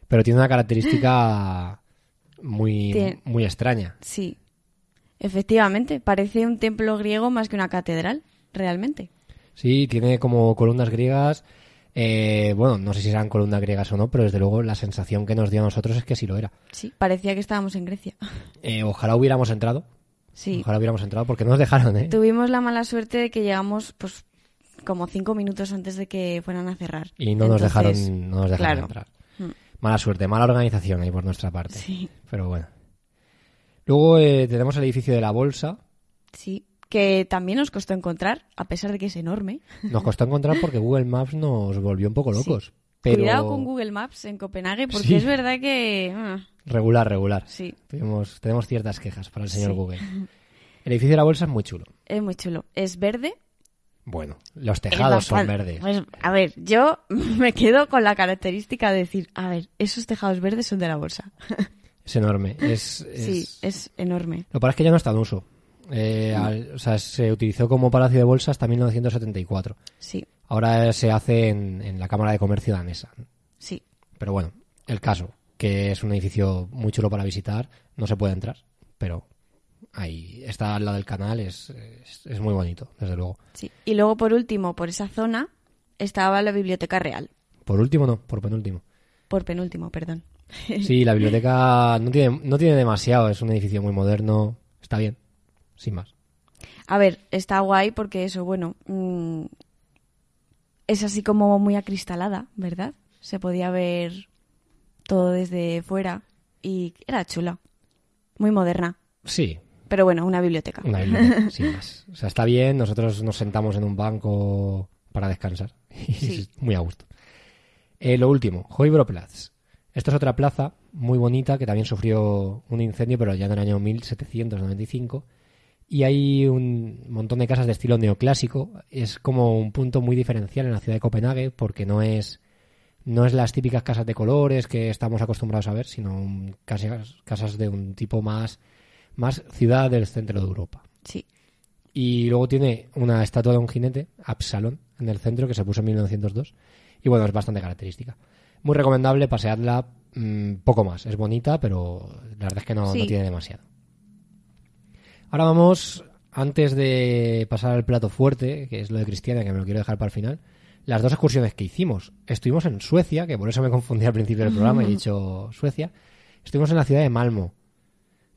Pero tiene una característica <laughs> muy, muy extraña. Sí, efectivamente, parece un templo griego más que una catedral, realmente. Sí, tiene como columnas griegas. eh, bueno, no sé si serán columnas griegas o no, pero desde luego la sensación que nos dio a nosotros es que sí lo era. Sí, parecía que estábamos en Grecia. <laughs> Eh, ojalá hubiéramos entrado. Sí, Ojalá hubiéramos entrado porque no nos dejaron, ¿eh? tuvimos la mala suerte de que llegamos pues como cinco minutos antes de que fueran a cerrar. Y no nos dejaron, no nos dejaron claro. entrar. Mala suerte, mala organización ahí por nuestra parte. Sí, Pero bueno. Luego eh, tenemos el edificio de la Bolsa, sí, que también nos costó encontrar, a pesar de que es enorme. Nos costó encontrar porque Google Maps nos volvió un poco locos. Pero... Cuidado con Google Maps en Copenhague, porque Sí. es verdad que... ah, Regular, regular. sí, Tenemos, tenemos ciertas quejas para el señor Sí. Google. <laughs> El edificio de la bolsa es muy chulo. es muy chulo. Es verde. Bueno, los es tejados son verdes. Pues, a ver, yo <laughs> me quedo con la característica de decir, a ver, esos tejados verdes son de la bolsa. <laughs> Es enorme. Es, Sí, es- es enorme. Lo que pasa es que ya no está en uso. Eh, al- o sea, se utilizó como palacio de bolsa hasta 1974. Sí, Ahora se hace en, en la Cámara de Comercio danesa. sí. Pero bueno, el caso, que es un edificio muy chulo para visitar, no se puede entrar, pero ahí está al lado del canal, es, es, es muy bonito, desde luego. Sí. Y luego, por último, por esa zona estaba la Biblioteca Real. Por último, no, por penúltimo. Por penúltimo, perdón. <laughs> Sí, la biblioteca no tiene, no tiene demasiado, es un edificio muy moderno, está bien, sin más. A ver, está guay porque eso, bueno, mm, es así como muy acristalada, ¿verdad? Se podía ver todo desde fuera y era chula. Muy moderna. Sí, Pero bueno, una biblioteca. una biblioteca, sin más. O sea, está bien, nosotros nos sentamos en un banco para descansar <laughs> y Sí. es muy a gusto. Eh, lo último, Hoibroplatz. Esto es otra plaza muy bonita que también sufrió un incendio, pero ya en el año 1795. Y hay un montón de casas de estilo neoclásico. Es como un punto muy diferencial en la ciudad de Copenhague porque no es, no es las típicas casas de colores que estamos acostumbrados a ver, sino casas, casas de un tipo más, más ciudad del centro de Europa. Sí. Y luego tiene una estatua de un jinete, Absalón, en el centro, que se puso en 1902. Y bueno, es bastante característica. Muy recomendable, paseadla mm, poco más. Es bonita, pero la verdad es que no, Sí. no tiene demasiado. Ahora vamos, antes de pasar al plato fuerte, que es lo de Cristiana, que me lo quiero dejar para el final, las dos excursiones que hicimos. Estuvimos en Suecia, que por eso me confundí al principio del programa, he <laughs> dicho Suecia. Estuvimos en la ciudad de Malmo,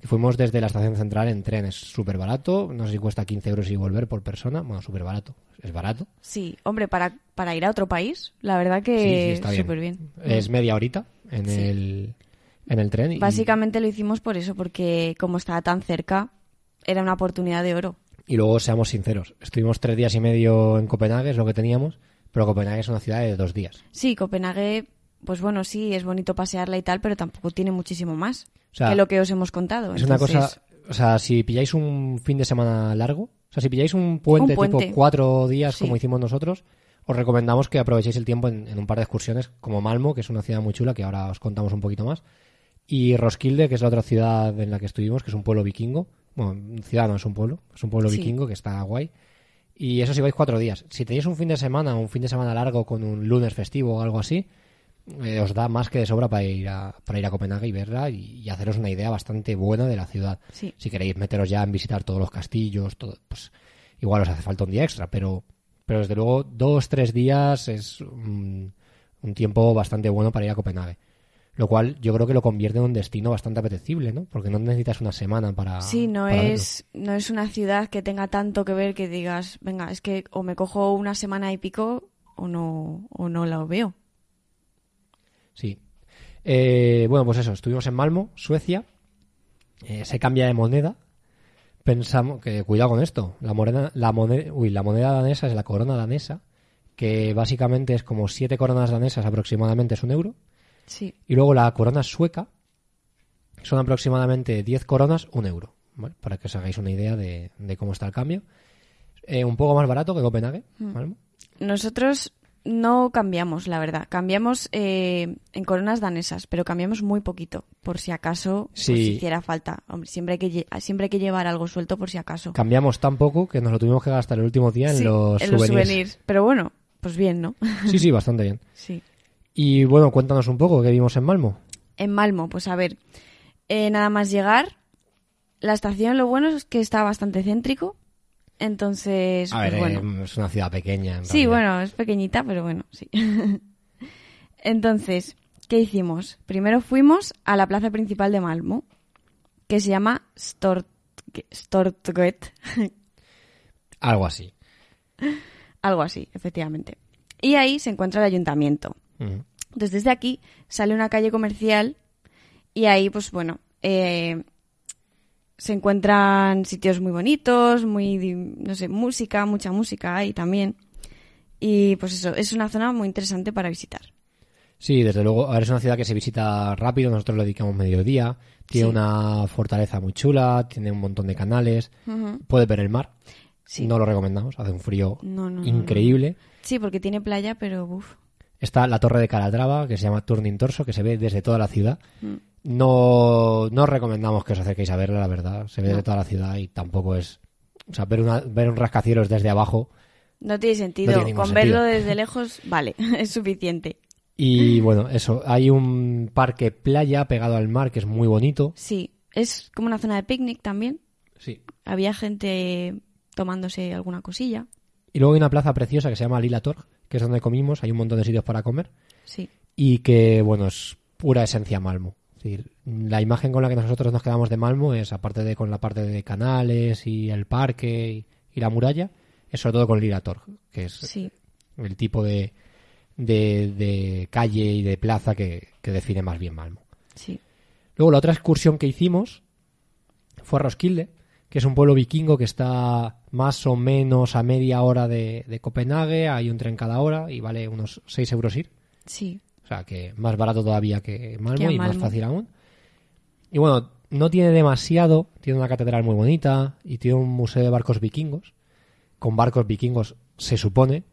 que fuimos desde la estación central en tren. Es súper barato, no sé si cuesta 15 euros y volver por persona. Bueno, súper barato, es barato. Sí, hombre, para, para ir a otro país, la verdad Sí, sí, que bien. súper bien. Es media horita en, Sí. el, en el tren. y- Básicamente lo hicimos por eso, porque como estaba tan cerca, era una oportunidad de oro. Y luego, seamos sinceros, estuvimos tres días y medio en Copenhague, es lo que teníamos, pero Copenhague es una ciudad de dos días. Sí, Copenhague, pues bueno, sí, es bonito pasearla y tal, pero tampoco tiene muchísimo más O sea, que lo que os hemos contado. es una cosa, o sea, si pilláis un fin de semana largo, o sea, si pilláis un puente, Un puente. tipo cuatro días Sí. como hicimos nosotros, os recomendamos que aprovechéis el tiempo en, en un par de excursiones como Malmo, que es una ciudad muy chula, que ahora os contamos un poquito más, y Roskilde, que es la otra ciudad en la que estuvimos, que es un pueblo vikingo. Bueno, ciudad no es un pueblo, es un pueblo Sí. vikingo que está guay. Y eso si vais cuatro días. Si tenéis un fin de semana, un fin de semana largo con un lunes festivo o algo así, eh, os da más que de sobra para ir a, para ir a Copenhague y verla y, y haceros una idea bastante buena de la ciudad. Sí. Si queréis meteros ya en visitar todos los castillos, todo, pues igual os hace falta un día extra, pero, pero desde luego dos, tres días es un, un tiempo bastante bueno para ir a Copenhague. Lo cual yo creo que lo convierte en un destino bastante apetecible, ¿no? Porque no necesitas una semana para. Sí, no para verlo. es, no es una ciudad que tenga tanto que ver que digas, venga, es que o me cojo una semana y pico o no, o no la veo. Sí. Eh, bueno, pues eso, estuvimos en Malmo, Suecia. Eh, se cambia de moneda. Pensamos que, cuidado con esto, la moneda, la moneda, uy, la moneda danesa es la corona danesa, que básicamente es como siete coronas danesas aproximadamente es un euro. Sí, Y luego la corona sueca son aproximadamente 10 coronas, un euro. ¿vale? Para que os hagáis una idea de, de cómo está el cambio. Eh, un poco más barato que Copenhague. Malmo. nosotros no cambiamos, la verdad. Cambiamos eh, en coronas danesas, pero cambiamos muy poquito, por si acaso pues, Sí. hiciera falta. Hombre, siempre hay, que, siempre hay que llevar algo suelto por si acaso. Cambiamos tan poco que nos lo tuvimos que gastar el último día en Sí, los en los souvenirs. souvenirs. Pero bueno, pues bien, ¿no? <laughs> Sí, sí, bastante bien. sí. Y bueno, cuéntanos un poco qué vimos en Malmo. En Malmo, pues a ver, eh, nada más llegar, la estación lo bueno es que está bastante céntrico, entonces, A pues ver, bueno. eh, es una ciudad pequeña. en Sí, realidad. bueno, es pequeñita, pero bueno, sí. <laughs> entonces, ¿qué hicimos? Primero fuimos a la plaza principal de Malmo, que se llama Stort Stortget, <laughs> Algo así. algo así, efectivamente. Y ahí se encuentra el ayuntamiento. Entonces, desde aquí sale una calle comercial y ahí, pues bueno, eh, se encuentran sitios muy bonitos, muy, no sé, música, mucha música hay también. Y pues eso, es una zona muy interesante para visitar. Sí, desde luego, es una ciudad que se visita rápido, nosotros le dedicamos mediodía, tiene Sí. una fortaleza muy chula, tiene un montón de canales, Ujú. puedes ver el mar, Sí. no lo recomendamos, hace un frío No, no, no, increíble. Sí, porque tiene playa, pero uff. Está la torre de Calatrava, que se llama Turning Torso, que se ve desde toda la ciudad. Mm. No, no os recomendamos que os acerquéis a verla, la verdad. Se ve No. desde toda la ciudad y tampoco es... O sea, ver, una, ver un rascacielos desde abajo. No tiene sentido. No tiene ningún Con sentido. verlo desde lejos, vale, <laughs> es suficiente. Y bueno, eso. Hay un parque playa pegado al mar que es muy bonito. Sí, es como una zona de picnic también. Sí. Había gente tomándose alguna cosilla. Y luego hay una plaza preciosa que se llama Lila Torg, que es donde comimos. Hay un montón de sitios para comer. Sí, Y que, bueno, es pura esencia Malmo. Es decir, la imagen con la que nosotros nos quedamos de Malmo es, aparte de con la parte de canales y el parque y, y la muralla, es sobre todo con Lila Torg, que es sí. el tipo de, de, de calle y de plaza que, que define más bien Malmo. Sí. Luego la otra excursión que hicimos fue a Roskilde, que es un pueblo vikingo que está más o menos a media hora de, de Copenhague, hay un tren cada hora y vale unos 6 euros ir. Sí. O sea, que más barato todavía que Malmo Que y más fácil aún. Y bueno, no tiene demasiado, tiene una catedral muy bonita y tiene un museo de barcos vikingos, con barcos vikingos se supone,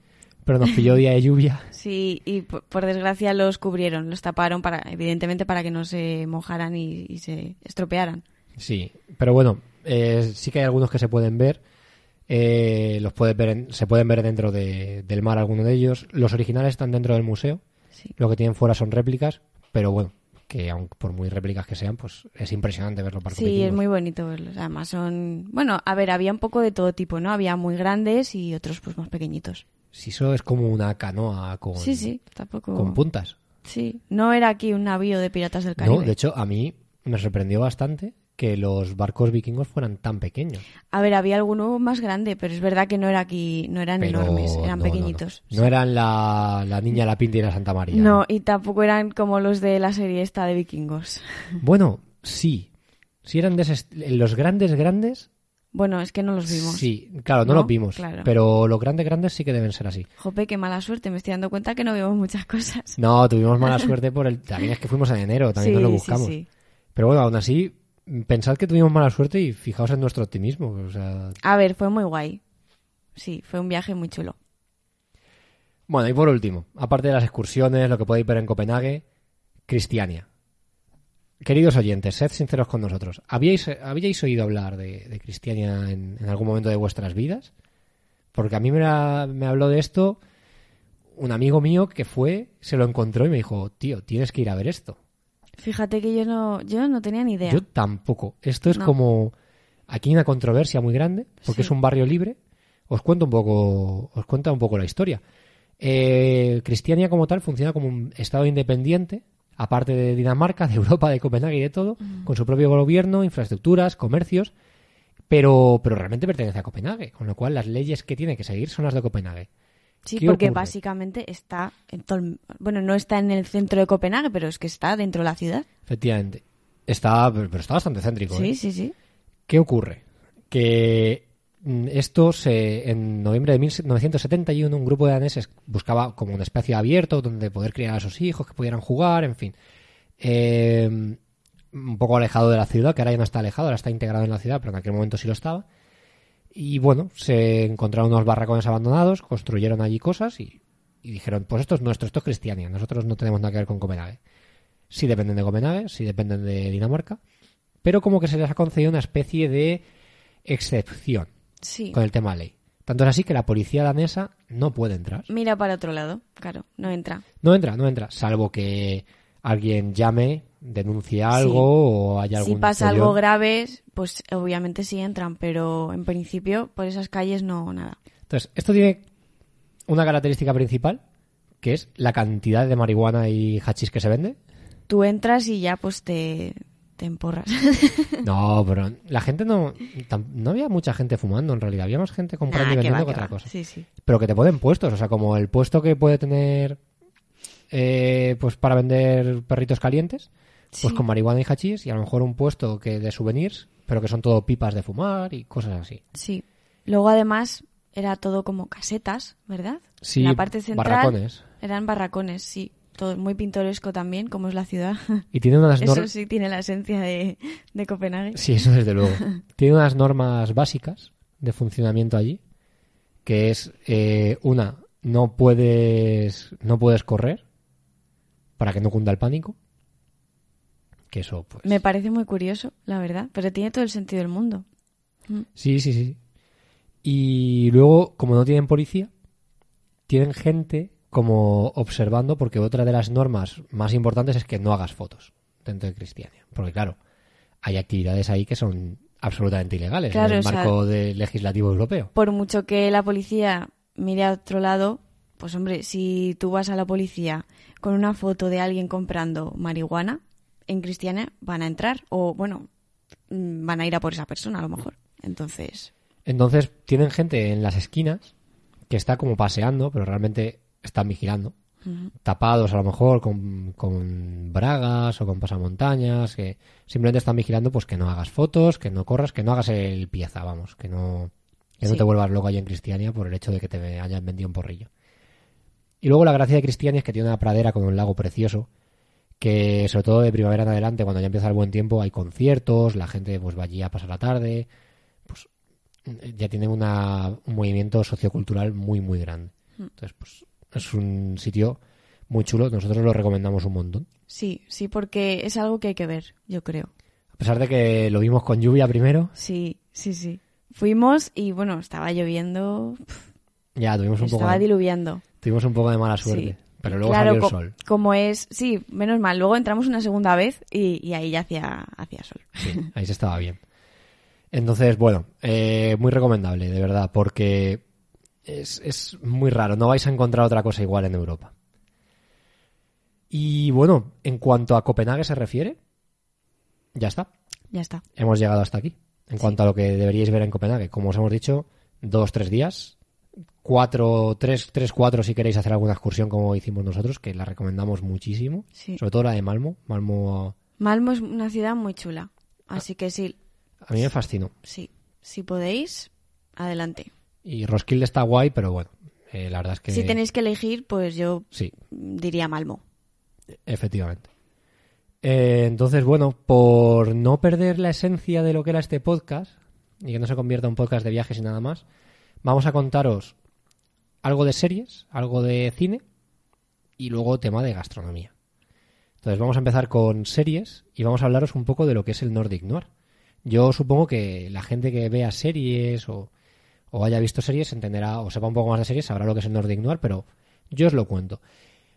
pero nos pilló día de lluvia. <laughs> Sí, y por, por desgracia los cubrieron, los taparon para, evidentemente, para que no se mojaran y, y se estropearan. Sí, pero bueno, eh, sí que hay algunos que se pueden ver. eh, los puedes ver en- se pueden ver dentro de- del mar algunos de ellos. Los originales están dentro del museo. Sí. Lo que tienen fuera son réplicas, pero bueno, que aun por muy réplicas que sean, pues es impresionante ver los barcos Sí, es muy bonito verlos. Además son... Bueno, a ver, había un poco de todo tipo, ¿no? Había muy grandes y otros pues más pequeñitos. Si eso es como una canoa con, Sí, sí, tampoco... con puntas. Sí, no era aquí un navío de piratas del Caribe. No, de hecho, a mí me sorprendió bastante que los barcos vikingos fueran tan pequeños. A ver, había alguno más grande, pero es verdad que no era aquí, no eran Pero enormes, eran no, no, no. pequeñitos. No, eran la, la niña, la Pinta y la Santa María. No, y tampoco eran como los de la serie esta de vikingos. <laughs> Bueno, sí. Si eran de ese est- los grandes, grandes, Bueno, es que no los vimos. sí. Claro, no, ¿No? los vimos. Claro. Pero los grandes, grandes sí que deben ser así. Jope, qué mala suerte, me estoy dando cuenta que no vimos muchas cosas. No, tuvimos mala <laughs> suerte por el... También es que fuimos en enero, también sí, nos lo sí, buscamos. sí. Pero bueno, aún así, pensad que tuvimos mala suerte y fijaos en nuestro optimismo. O sea, A ver, fue muy guay. Sí, fue un viaje muy chulo. Bueno, y por último, aparte de las excursiones, lo que podéis ver en Copenhague, Cristiania. Queridos oyentes, sed sinceros con nosotros. ¿Habíais, ¿habíais oído hablar de, de Cristiania en, en algún momento de vuestras vidas? Porque a mí me, la- me habló de esto un amigo mío que fue, se lo encontró y me dijo, tío, tienes que ir a ver esto. Fíjate que yo no, yo no tenía ni idea. Yo tampoco. Esto es No. como... Aquí hay una controversia muy grande, porque Sí. es un barrio libre. Os cuento un poco, os cuento un poco la historia. Eh, Cristiania como tal funciona como un estado independiente, aparte de Dinamarca, de Europa, de Copenhague y de todo, con su propio gobierno, infraestructuras, comercios, pero, pero realmente pertenece a Copenhague, con lo cual las leyes que tiene que seguir son las de Copenhague. Sí, ¿qué porque ocurre? básicamente está en todo el- bueno, no está en el centro de Copenhague, pero es que está dentro de la ciudad. Efectivamente. Está, pero está bastante céntrico. ¿eh? Sí, sí, sí. ¿Qué ocurre? Que mm, esto se, en noviembre de 1971 un grupo de daneses buscaba como un espacio abierto donde poder criar a sus hijos, que pudieran jugar, en fin. Eh, un poco alejado de la ciudad, que ahora ya no está alejado, ahora está integrado en la ciudad, pero en aquel momento sí lo estaba. Y bueno, se encontraron unos barracones abandonados, construyeron allí cosas y, y dijeron, pues esto es nuestro, esto es Cristiania, nosotros no tenemos nada que ver con Copenhague. Sí dependen de Copenhague, sí dependen de Dinamarca, pero como que se les ha concedido una especie de excepción Sí. con el tema ley. Tanto es así que la policía danesa no puede entrar. Mira para otro lado, claro, no entra. No entra, no entra, salvo que alguien llame, denuncie algo o haya algún Si pasa algo grave, pues obviamente sí entran, pero en principio por esas calles no nada. Entonces, esto tiene una característica principal, que es la cantidad de marihuana y hachís que se vende. Tú entras y ya pues te, te emporras. <laughs> No, pero la gente no... No había mucha gente fumando, en realidad. Había más gente comprando Nah, y que vendiendo va, que que otra va. cosa. Sí, sí. pero que te ponen puestos, o sea, como el puesto que puede tener eh, pues para vender perritos calientes, pues con marihuana y hachís, y a lo mejor un puesto que de souvenirs, pero que son todo pipas de fumar y cosas así. Sí. Luego además era todo como casetas, ¿verdad? Sí, En la parte central barracones. eran barracones, sí. Todo muy pintoresco también, como es la ciudad. Y tiene unas <laughs> Eso normas... sí tiene la esencia de, de Copenhague. Sí, eso desde luego. <laughs> Tiene unas normas básicas de funcionamiento allí, que es eh, una, no puedes, no puedes correr para que no cunda el pánico. Que eso, pues. Me parece muy curioso, la verdad, pero tiene todo el sentido del mundo. Sí, sí, sí. Y luego, como no tienen policía, tienen gente como observando, porque otra de las normas más importantes es que no hagas fotos dentro de Cristiania. Porque claro, hay actividades ahí que son absolutamente ilegales Claro, en el o sea- marco del legislativo europeo. Por mucho que la policía mire a otro lado, pues hombre, si tú vas a la policía con una foto de alguien comprando marihuana, en Cristiania van a entrar o, bueno, mm, van a ir a por esa persona a lo mejor. Entonces, Entonces tienen gente en las esquinas que está como paseando, pero realmente están vigilando. Tapados a lo mejor con, con bragas o con pasamontañas, que simplemente están vigilando pues que no hagas fotos, que no corras, que no hagas el pieza, vamos, que no, que no te vuelvas loco allí en Cristiania por el hecho de que te hayan vendido un porrillo. Y luego la gracia de Cristiania es que tiene una pradera con un lago precioso, que sobre todo de primavera en adelante, cuando ya empieza el buen tiempo, hay conciertos, la gente pues va allí a pasar la tarde, pues ya tiene una, un movimiento sociocultural muy, muy grande. Entonces, pues es un sitio muy chulo, nosotros lo recomendamos un montón. sí, sí, porque es algo que hay que ver, yo creo. A pesar de que lo vimos con lluvia primero, Sí, sí, sí. Fuimos y bueno, estaba lloviendo, ya tuvimos un, poco estaba diluviando. Tuvimos un poco de mala suerte. Sí. Pero luego claro, salió el co- sol. como es, sí, menos mal. Luego entramos una segunda vez y, y ahí ya hacía, hacía sol. Sí, ahí se estaba bien. Entonces, bueno, eh, muy recomendable, de verdad, porque es, es muy raro. No vais a encontrar otra cosa igual en Europa. Y bueno, en cuanto a Copenhague se refiere, ya está. Ya está. Hemos llegado hasta aquí. En cuanto a lo que deberíais ver en Copenhague, como os hemos dicho, dos, tres días. Cuatro, tres, tres, cuatro si queréis hacer alguna excursión como hicimos nosotros, que la recomendamos muchísimo. Sí. Sobre todo la de Malmo. Malmo Malmo es una ciudad muy chula. Así que sí, a mí me fascinó. sí. Si podéis, adelante. Y Roskilde está guay, pero bueno, eh, la verdad es que... Si tenéis que elegir, pues yo Sí, diría Malmo. efectivamente. Eh, entonces, bueno, por no perder la esencia de lo que era este podcast, y que no se convierta en un podcast de viajes y nada más, vamos a contaros algo de series, algo de cine, y luego tema de gastronomía. Entonces vamos a empezar con series y vamos a hablaros un poco de lo que es el Nordic Noir. Yo supongo que la gente que vea series o, o haya visto series entenderá o sepa un poco más de series, sabrá lo que es el Nordic Noir, pero yo os lo cuento.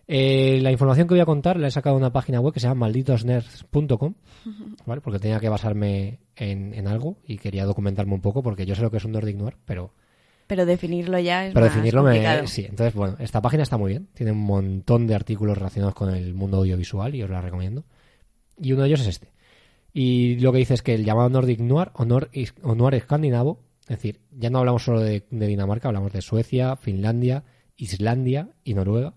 Eh, la información que voy a contar la he sacado de una página web que se llama malditosnerds.com, ¿vale? porque tenía que basarme en, en algo y quería documentarme un poco porque yo sé lo que es un Nordic Noir, pero Pero definirlo ya es pero más definirlo me... Sí, entonces, bueno, esta página está muy bien. Tiene un montón de artículos relacionados con el mundo audiovisual y os la recomiendo. Y uno de ellos es este. Y lo que dice es que el llamado Nordic Noir o, nor- o Noir escandinavo, es decir, ya no hablamos solo de, de Dinamarca, hablamos de Suecia, Finlandia, Islandia y Noruega,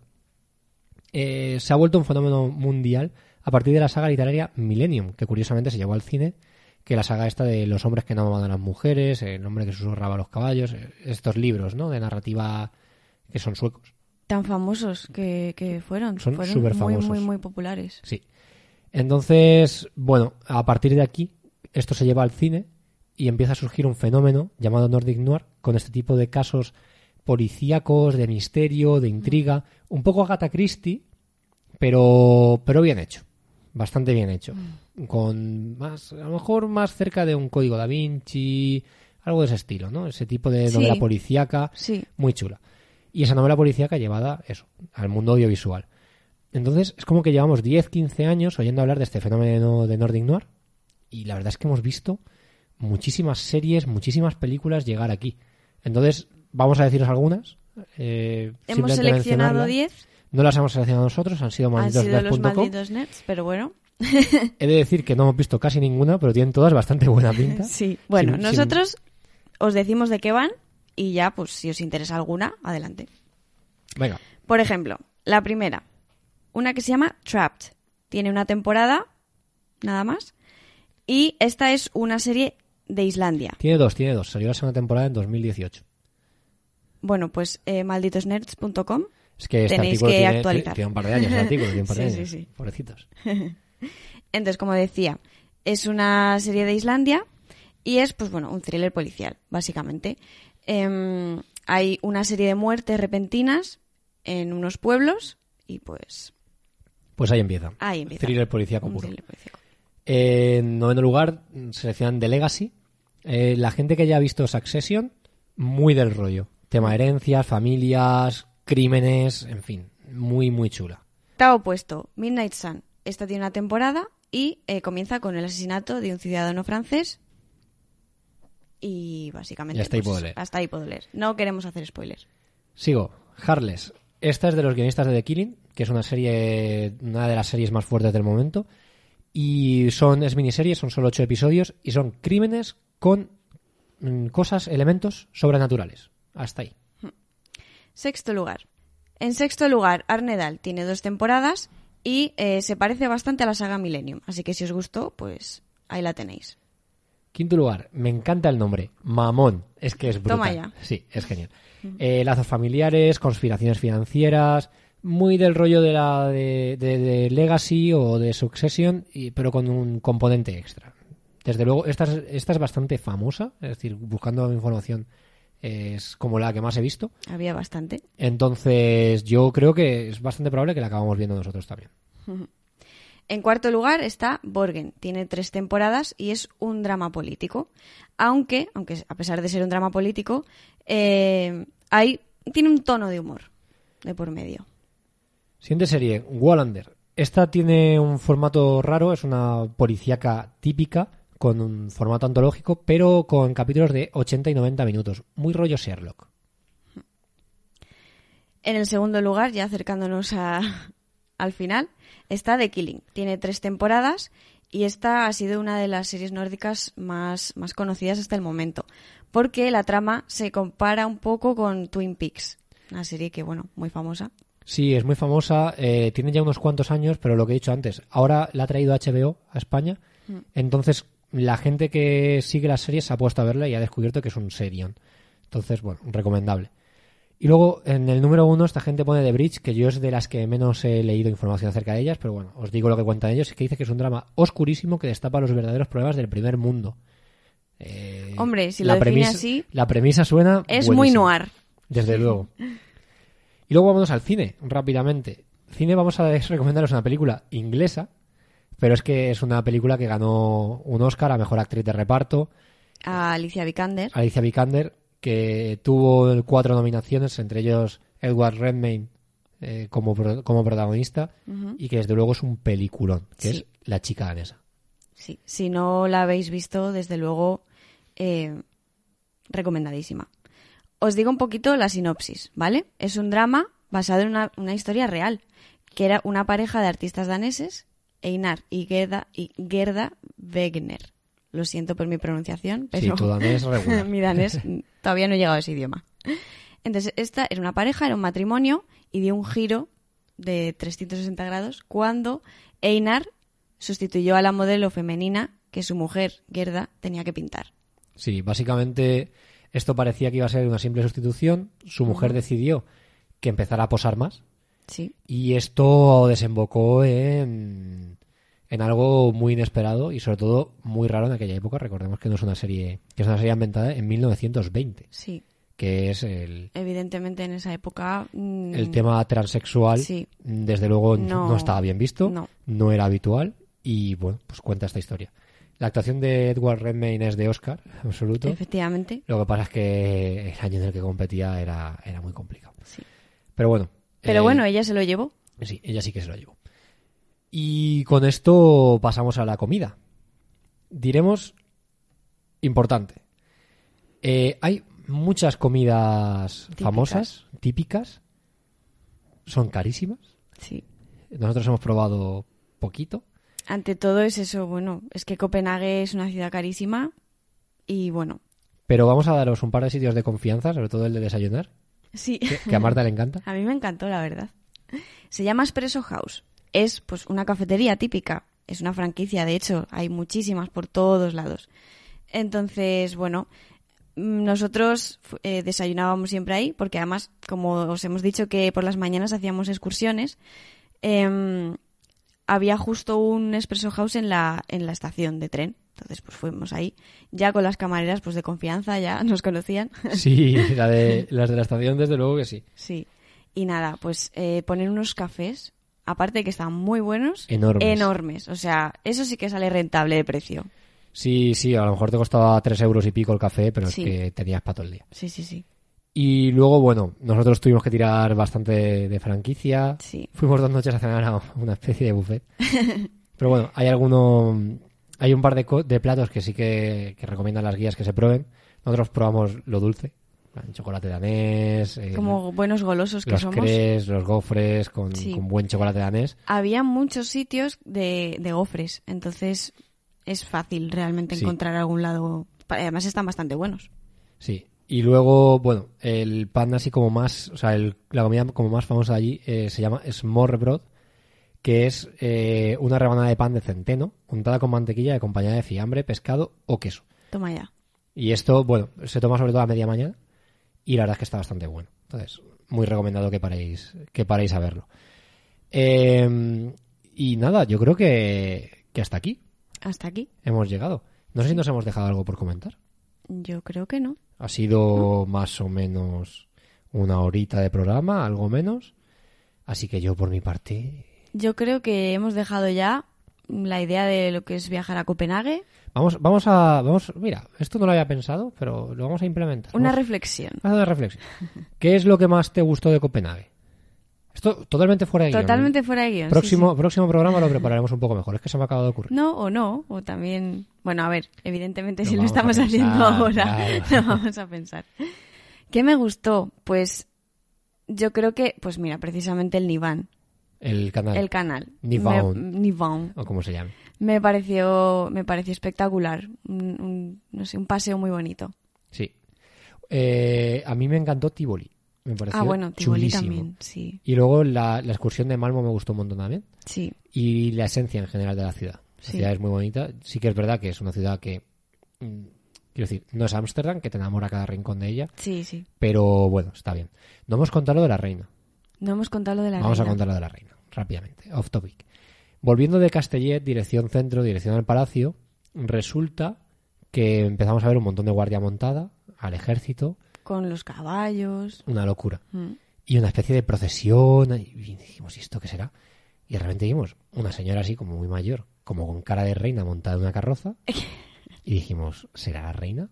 eh, se ha vuelto un fenómeno mundial a partir de la saga literaria Millennium, que curiosamente se llevó al cine, que la saga esta de los hombres que no amaban a las mujeres, el hombre que susurraba a los caballos, estos libros, ¿no? De narrativa que son suecos. Tan famosos que, que fueron. Son fueron superfamosos. muy, muy, muy populares. Sí. Entonces, bueno, a partir de aquí, esto se lleva al cine y empieza a surgir un fenómeno llamado Nordic Noir con este tipo de casos policíacos, de misterio, de intriga, un poco Agatha Christie, pero, pero bien hecho, bastante bien hecho, con más, a lo mejor más cerca de un código da Vinci, algo de ese estilo, ¿no? Ese tipo de Sí. novela policíaca, Sí. muy chula. Y esa novela policíaca llevada, eso, al mundo audiovisual. Entonces, es como que llevamos 10, 15 años oyendo hablar de este fenómeno de Nordic Noir y la verdad es que hemos visto muchísimas series, muchísimas películas llegar aquí. Entonces, vamos a deciros algunas. eh, Hemos seleccionado mencionarlas. 10. No las hemos seleccionado nosotros, han sido Han sido los malditos nerds, pero bueno. He de decir que no hemos visto casi ninguna, pero tienen todas bastante buena pinta. <laughs> Sí. Bueno, Sin- nosotros os decimos de qué van y ya, pues si os interesa alguna, adelante. Venga, Por ejemplo, la primera, una que se llama Trapped. Tiene una temporada nada más. Y esta es una serie de Islandia. Tiene dos, tiene dos. Salió la segunda temporada en 2018. Bueno, pues eh, malditosnerds.com. Es que este Tenéis artículo que tiene, actualizar. tiene un par de años, el artículo tiene un par de <laughs> Sí, años. sí, sí. Pobrecitos. <laughs> Entonces, como decía, es una serie de Islandia y es, pues bueno, un thriller policial, básicamente. Em, hay una serie de muertes repentinas en unos pueblos y pues Pues ahí empieza. ahí empieza. Thriller policíaco puro. thriller policíaco. En noveno lugar, mm, seleccionan The Legacy. Eh, la gente que ya ha visto Succession, muy del rollo. Tema herencias, familias, crímenes, en fin, muy, muy chula. Octavo puesto, Midnight Sun. Esta tiene una temporada y eh, comienza con el asesinato de un ciudadano francés. Y básicamente. Y hasta ahí pues, puedo leer. Hasta ahí puedo leer. No queremos hacer spoilers. Sigo. Harless. Esta es de los guionistas de The Killing, que es una serie, una de las series más fuertes del momento. Y son, es miniserie, son solo ocho episodios y son crímenes con mm, cosas, elementos sobrenaturales. Hasta ahí. Sexto lugar. En sexto lugar, Arnedal tiene dos temporadas y eh, se parece bastante a la saga Millennium. Así que si os gustó, pues ahí la tenéis. Quinto lugar, me encanta el nombre, Mamón. Es que es brutal. Toma ya. Sí, es genial. Eh, lazos familiares, conspiraciones financieras, muy del rollo de la de, de- de Legacy o de Succession, y- pero con un componente extra. Desde luego, esta es, esta es bastante famosa, es decir, buscando información es como la que más he visto. Había bastante. Entonces, yo creo que es bastante probable que la acabamos viendo nosotros también. <laughs> En cuarto lugar está Borgen. Tiene tres temporadas y es un drama político. Aunque, aunque a pesar de ser un drama político, eh, hay, tiene un tono de humor de por medio. Siguiente serie, Wallander. Esta tiene un formato raro, es una policíaca típica, con un formato antológico, pero con capítulos de 80 y 90 minutos. Muy rollo Sherlock. En el segundo lugar, ya acercándonos a- <laughs> al final, está The Killing. Tiene tres temporadas y esta ha sido una de las series nórdicas más, más conocidas hasta el momento. Porque la trama se compara un poco con Twin Peaks, una serie que, bueno, muy famosa. Sí, es muy famosa, eh, tiene ya unos cuantos años, pero lo que he dicho antes, ahora la ha traído HBO a España, entonces la gente que sigue las series se ha puesto a verla y ha descubierto que es un serión. Entonces, bueno, recomendable. Y luego, en el número uno, esta gente pone The Bridge, que yo es de las que menos he leído información acerca de ellas, pero bueno, os digo lo que cuentan ellos, y que dice que es un drama oscurísimo que destapa los verdaderos problemas del primer mundo. Eh, Hombre, si lo define premisa, así, La premisa suena Es muy noir. Desde luego. Y luego vamos al cine, rápidamente. Cine vamos a <laughs> recomendaros una película inglesa, pero es que es una película que ganó un Oscar a Mejor Actriz de Reparto, A Alicia Vikander. Alicia Vikander, que tuvo cuatro nominaciones, entre ellos Edward Redmayne eh, como, pro- como protagonista, y que desde luego es un peliculón, que Sí. es La chica danesa. Sí, si no la habéis visto, desde luego, eh, recomendadísima. Os digo un poquito la sinopsis, ¿vale? Es un drama basado en una, una historia real, que era una pareja de artistas daneses, Einar y Gerda, y Gerda Wegener. Lo siento por mi pronunciación, pero Sí, tu danés regular. <laughs> mi danés todavía no he llegado a ese idioma. Entonces, esta era una pareja, era un matrimonio, y dio un giro de 360 grados cuando Einar sustituyó a la modelo femenina que su mujer, Gerda, tenía que pintar. Sí, básicamente esto parecía que iba a ser una simple sustitución. Su mujer decidió que empezara a posar más Sí, y esto desembocó en, en algo muy inesperado y sobre todo muy raro en aquella época. Recordemos que no es una serie que es una serie ambientada en 1920, sí. que es el, Evidentemente en esa época... mm, el tema transexual. Sí. Desde luego No. no, estaba bien visto, No. era habitual y bueno, pues cuenta esta historia. La actuación de Edward Redmayne es de Oscar, absoluto. Efectivamente. Lo que pasa es que el año en el que competía era, era muy complicado. Sí. Pero bueno. Pero eh, bueno, ella se lo llevó. Sí, ella sí que se lo llevó. Y con esto pasamos a la comida. Diremos importante. Eh, hay muchas comidas Típicas. famosas, típicas. Son carísimas. Sí. Nosotros hemos probado poquito. Ante todo es eso, bueno, es que Copenhague es una ciudad carísima y bueno, Pero vamos a daros un par de sitios de confianza, sobre todo el de desayunar, sí. que, que a Marta le encanta. A mí me encantó, la verdad. Se llama Espresso House. Es pues una cafetería típica es una franquicia, de hecho, hay muchísimas por todos lados. Entonces, bueno, mm, nosotros eh, desayunábamos siempre ahí, porque además, como os hemos dicho que por las mañanas hacíamos excursiones, em, había justo un Espresso House en la, en la estación de tren. Entonces, pues fuimos ahí, ya con las camareras pues de confianza, ya <laughs> nos conocían. Sí, la de, las de la estación, desde luego que sí. Sí. Y nada, pues eh, poner unos cafés, aparte de que están muy buenos, Enormes. enormes. O sea, eso sí que sale rentable de precio. Sí, sí, a lo mejor te costaba tres euros y pico el café, pero Sí. es que tenías para todo el día. Sí, sí, sí. Y luego, bueno, nosotros tuvimos que tirar bastante de, franquicia. Sí. Fuimos dos noches a cenar a una especie de buffet. <laughs> Pero bueno, hay alguno, hay un par de, co- de platos que sí que, que recomiendan las guías que se prueben. Nosotros probamos lo dulce, chocolate danés, eh, Como buenos golosos que los somos. los gofres con, Sí. con buen chocolate danés. Había muchos sitios de, de gofres, entonces es fácil realmente Sí. encontrar algún lado. Además están bastante buenos. Sí. Y luego, bueno, el pan así como más, o sea, el- la comida como más famosa de allí eh, se llama smorrebrød, que es eh, una rebanada de pan de centeno untada con mantequilla y acompañada de fiambre, pescado o queso. Toma ya. Y esto, bueno, se toma sobre todo a media mañana y la verdad es que está bastante bueno. Entonces, muy recomendado que paréis, que paréis a verlo. Eh, y nada, yo creo que, que hasta aquí Hasta aquí. hemos llegado. No sé si nos hemos dejado algo por comentar. Yo creo que no. Ha sido más o menos una horita de programa, algo menos. Así que yo por mi parte... Yo creo que hemos dejado ya la idea de lo que es viajar a Copenhague. Vamos, vamos a... Vamos, mira, esto no lo había pensado, pero lo vamos a implementar. Una Vamos- reflexión. Haz una reflexión. ¿Qué es lo que más te gustó de Copenhague? Esto totalmente fuera de guion, ¿eh? Totalmente fuera de guion. Próximo, sí. próximo programa lo prepararemos un poco mejor. Es que se me ha acabado de ocurrir. No o no, o también... Bueno, a ver, evidentemente si lo estamos haciendo ahora, <laughs> claro. lo vamos a pensar. ¿Qué me gustó? Pues yo creo que, pues mira, precisamente el Nivan, El canal. el canal. Nivan. Me, Nivan. O como se llame. Me pareció, me pareció espectacular. Un, un- no sé, un paseo muy bonito. Sí. Eh, a mí me encantó Tivoli. Me pareció Ah, bueno, Tivoli chulísimo. también, sí. Y luego la, la excursión de Malmo me gustó un montón también. Sí, Y la esencia en general de la ciudad. La Sí. ciudad es muy bonita. Sí que es verdad que es una ciudad que... mm, Quiero decir, no es Ámsterdam, que te enamora cada rincón de ella. sí, sí. Pero bueno, está bien. No hemos contado lo de la reina. No hemos contado lo de la Vamos a reina. contar lo de la reina, rápidamente. Off topic. Volviendo de Castellet, dirección centro, dirección al palacio, resulta que empezamos a ver un montón de guardia montada, al ejército, Con los caballos. una locura. Mm. Y una especie de procesión, y dijimos, ¿y esto qué será? Y de repente vimos una señora así como muy mayor, como con cara de reina montada en una carroza, <laughs> y dijimos, ¿será la reina?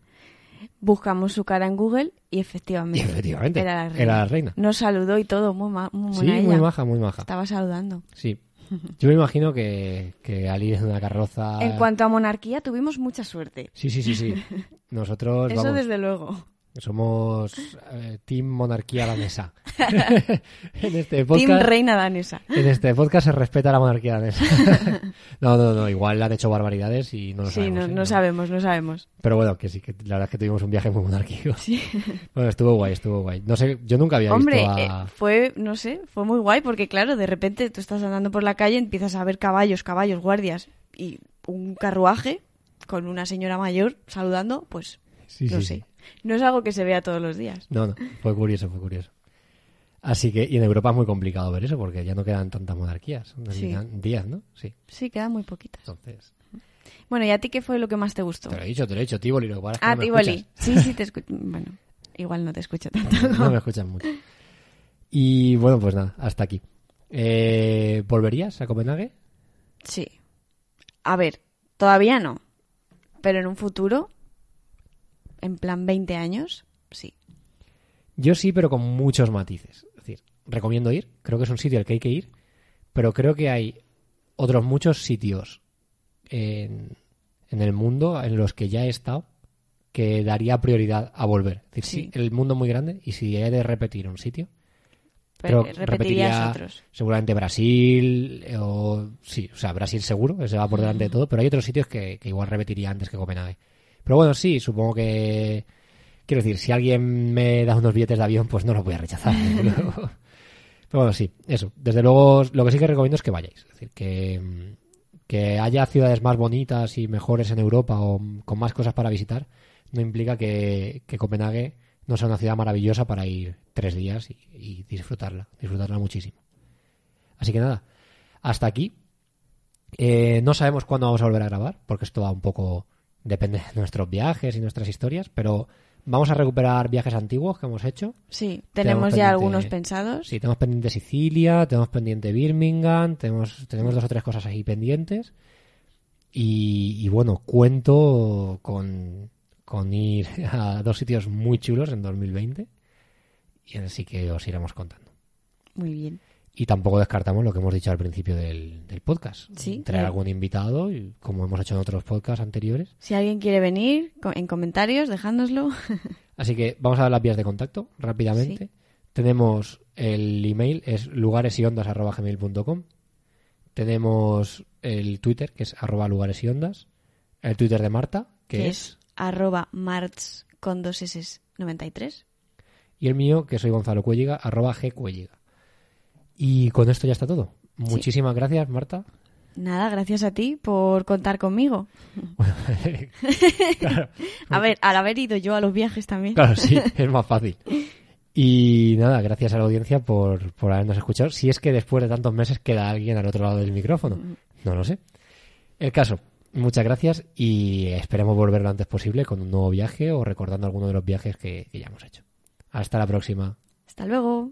Buscamos su cara en Google y efectivamente, Y efectivamente, era la reina. era la reina. Nos saludó y todo, muy, ma- muy Sí, muy maja, muy maja. Estaba saludando. Sí. <laughs> Yo me imagino que, que al ir en una carroza... En cuanto a monarquía, tuvimos mucha suerte. Sí, sí, sí, sí. <laughs> Nosotros, Eso vamos, desde luego. Somos eh, Team Monarquía Danesa. <laughs> <laughs> en este Team podcast... reina danesa. En este podcast se respeta la monarquía danesa. <laughs> no, no, no, igual han hecho barbaridades y no lo Sí, sabemos. no, ¿eh? no sabemos, no sabemos. Pero bueno, que sí, que la verdad es que tuvimos un viaje muy monárquico. Bueno, estuvo guay, estuvo guay. No sé, yo nunca había Hombre, visto eh, a... fue, no sé, fue muy guay porque claro, de repente tú estás andando por la calle, empiezas a ver caballos, caballos, guardias y un carruaje con una señora mayor saludando, pues Sí, no sí, sé. No es algo que se vea todos los días. No, no, fue curioso, fue curioso. Así que, y en Europa es muy complicado ver eso porque ya no quedan tantas monarquías. Sí. Quedan días, ¿no? Sí. Sí, quedan muy poquitas. Entonces, Bueno, ¿y a ti qué fue lo que más te gustó? te lo he dicho, te lo he dicho, Tivoli, lo que pasa es que Ah, no Tivoli. Sí, sí, te escucho. Bueno, igual no te escucho tanto. No me escuchas mucho. Y bueno, pues nada, hasta aquí. Eh, ¿Volverías a Copenhague? Sí. A ver, todavía no. Pero en un futuro, en plan 20 años, sí. Yo sí, pero con muchos matices. Es decir, recomiendo ir, creo que es un sitio al que hay que ir, pero creo que hay otros muchos sitios en, en el mundo en los que ya he estado que daría prioridad a volver. Es decir, Sí. sí, el mundo es muy grande y si he de repetir un sitio, Pero que repetirías repetiría otros. seguramente Brasil eh, o sí, o sea, Brasil seguro, ese va por delante de todo, pero hay otros sitios que, que igual repetiría antes que Copenhague. Pero bueno, sí, supongo que quiero decir, si alguien me da unos billetes de avión, pues no los voy a rechazar. <laughs> Pero bueno, sí, eso. Desde luego, lo que sí que recomiendo es que vayáis. Es decir, que, Que haya ciudades más bonitas y mejores en Europa o con más cosas para visitar, no implica que, que Copenhague no sea una ciudad maravillosa para ir tres días y, y disfrutarla, disfrutarla muchísimo. Así que nada, hasta aquí. Eh, no sabemos cuándo vamos a volver a grabar, porque esto va un poco. Depende de nuestros viajes y nuestras historias, pero vamos a recuperar viajes antiguos que hemos hecho. Sí, Tenemos tenemos ya algunos pensados. Sí, tenemos pendiente Sicilia, tenemos pendiente Birmingham, tenemos, tenemos dos o tres cosas ahí pendientes. Y, y bueno, cuento con, con ir a dos sitios muy chulos en 2020. Y así que os iremos contando. Muy bien. Y tampoco descartamos lo que hemos dicho al principio del, del podcast. Sí, Traer algún invitado, y como hemos hecho en otros podcasts anteriores. Si alguien quiere venir, en comentarios, dejádnoslo. <laughs> Así que vamos a dar las vías de contacto rápidamente. Sí. Tenemos el email, es lugaresyondas.gmail.com. Tenemos el Twitter, que es arroba lugares y ondas. El Twitter de Marta, que, que es... es arroba marts con dos s 93. Y el mío, que soy Gonzalo Cuelliga, arroba gcuelliga. Y con esto ya está todo. Muchísimas gracias, Marta. Nada, gracias a ti por contar conmigo. <laughs> claro, <laughs> A ver, al haber ido yo a los viajes también. claro, sí, <laughs> es más fácil. Y nada, gracias a la audiencia por, por habernos escuchado. Si es que después de tantos meses queda alguien al otro lado del micrófono. No lo sé. El caso, muchas gracias y esperemos volver lo antes posible con un nuevo viaje o recordando alguno de los viajes que, que ya hemos hecho. Hasta la próxima. Hasta luego.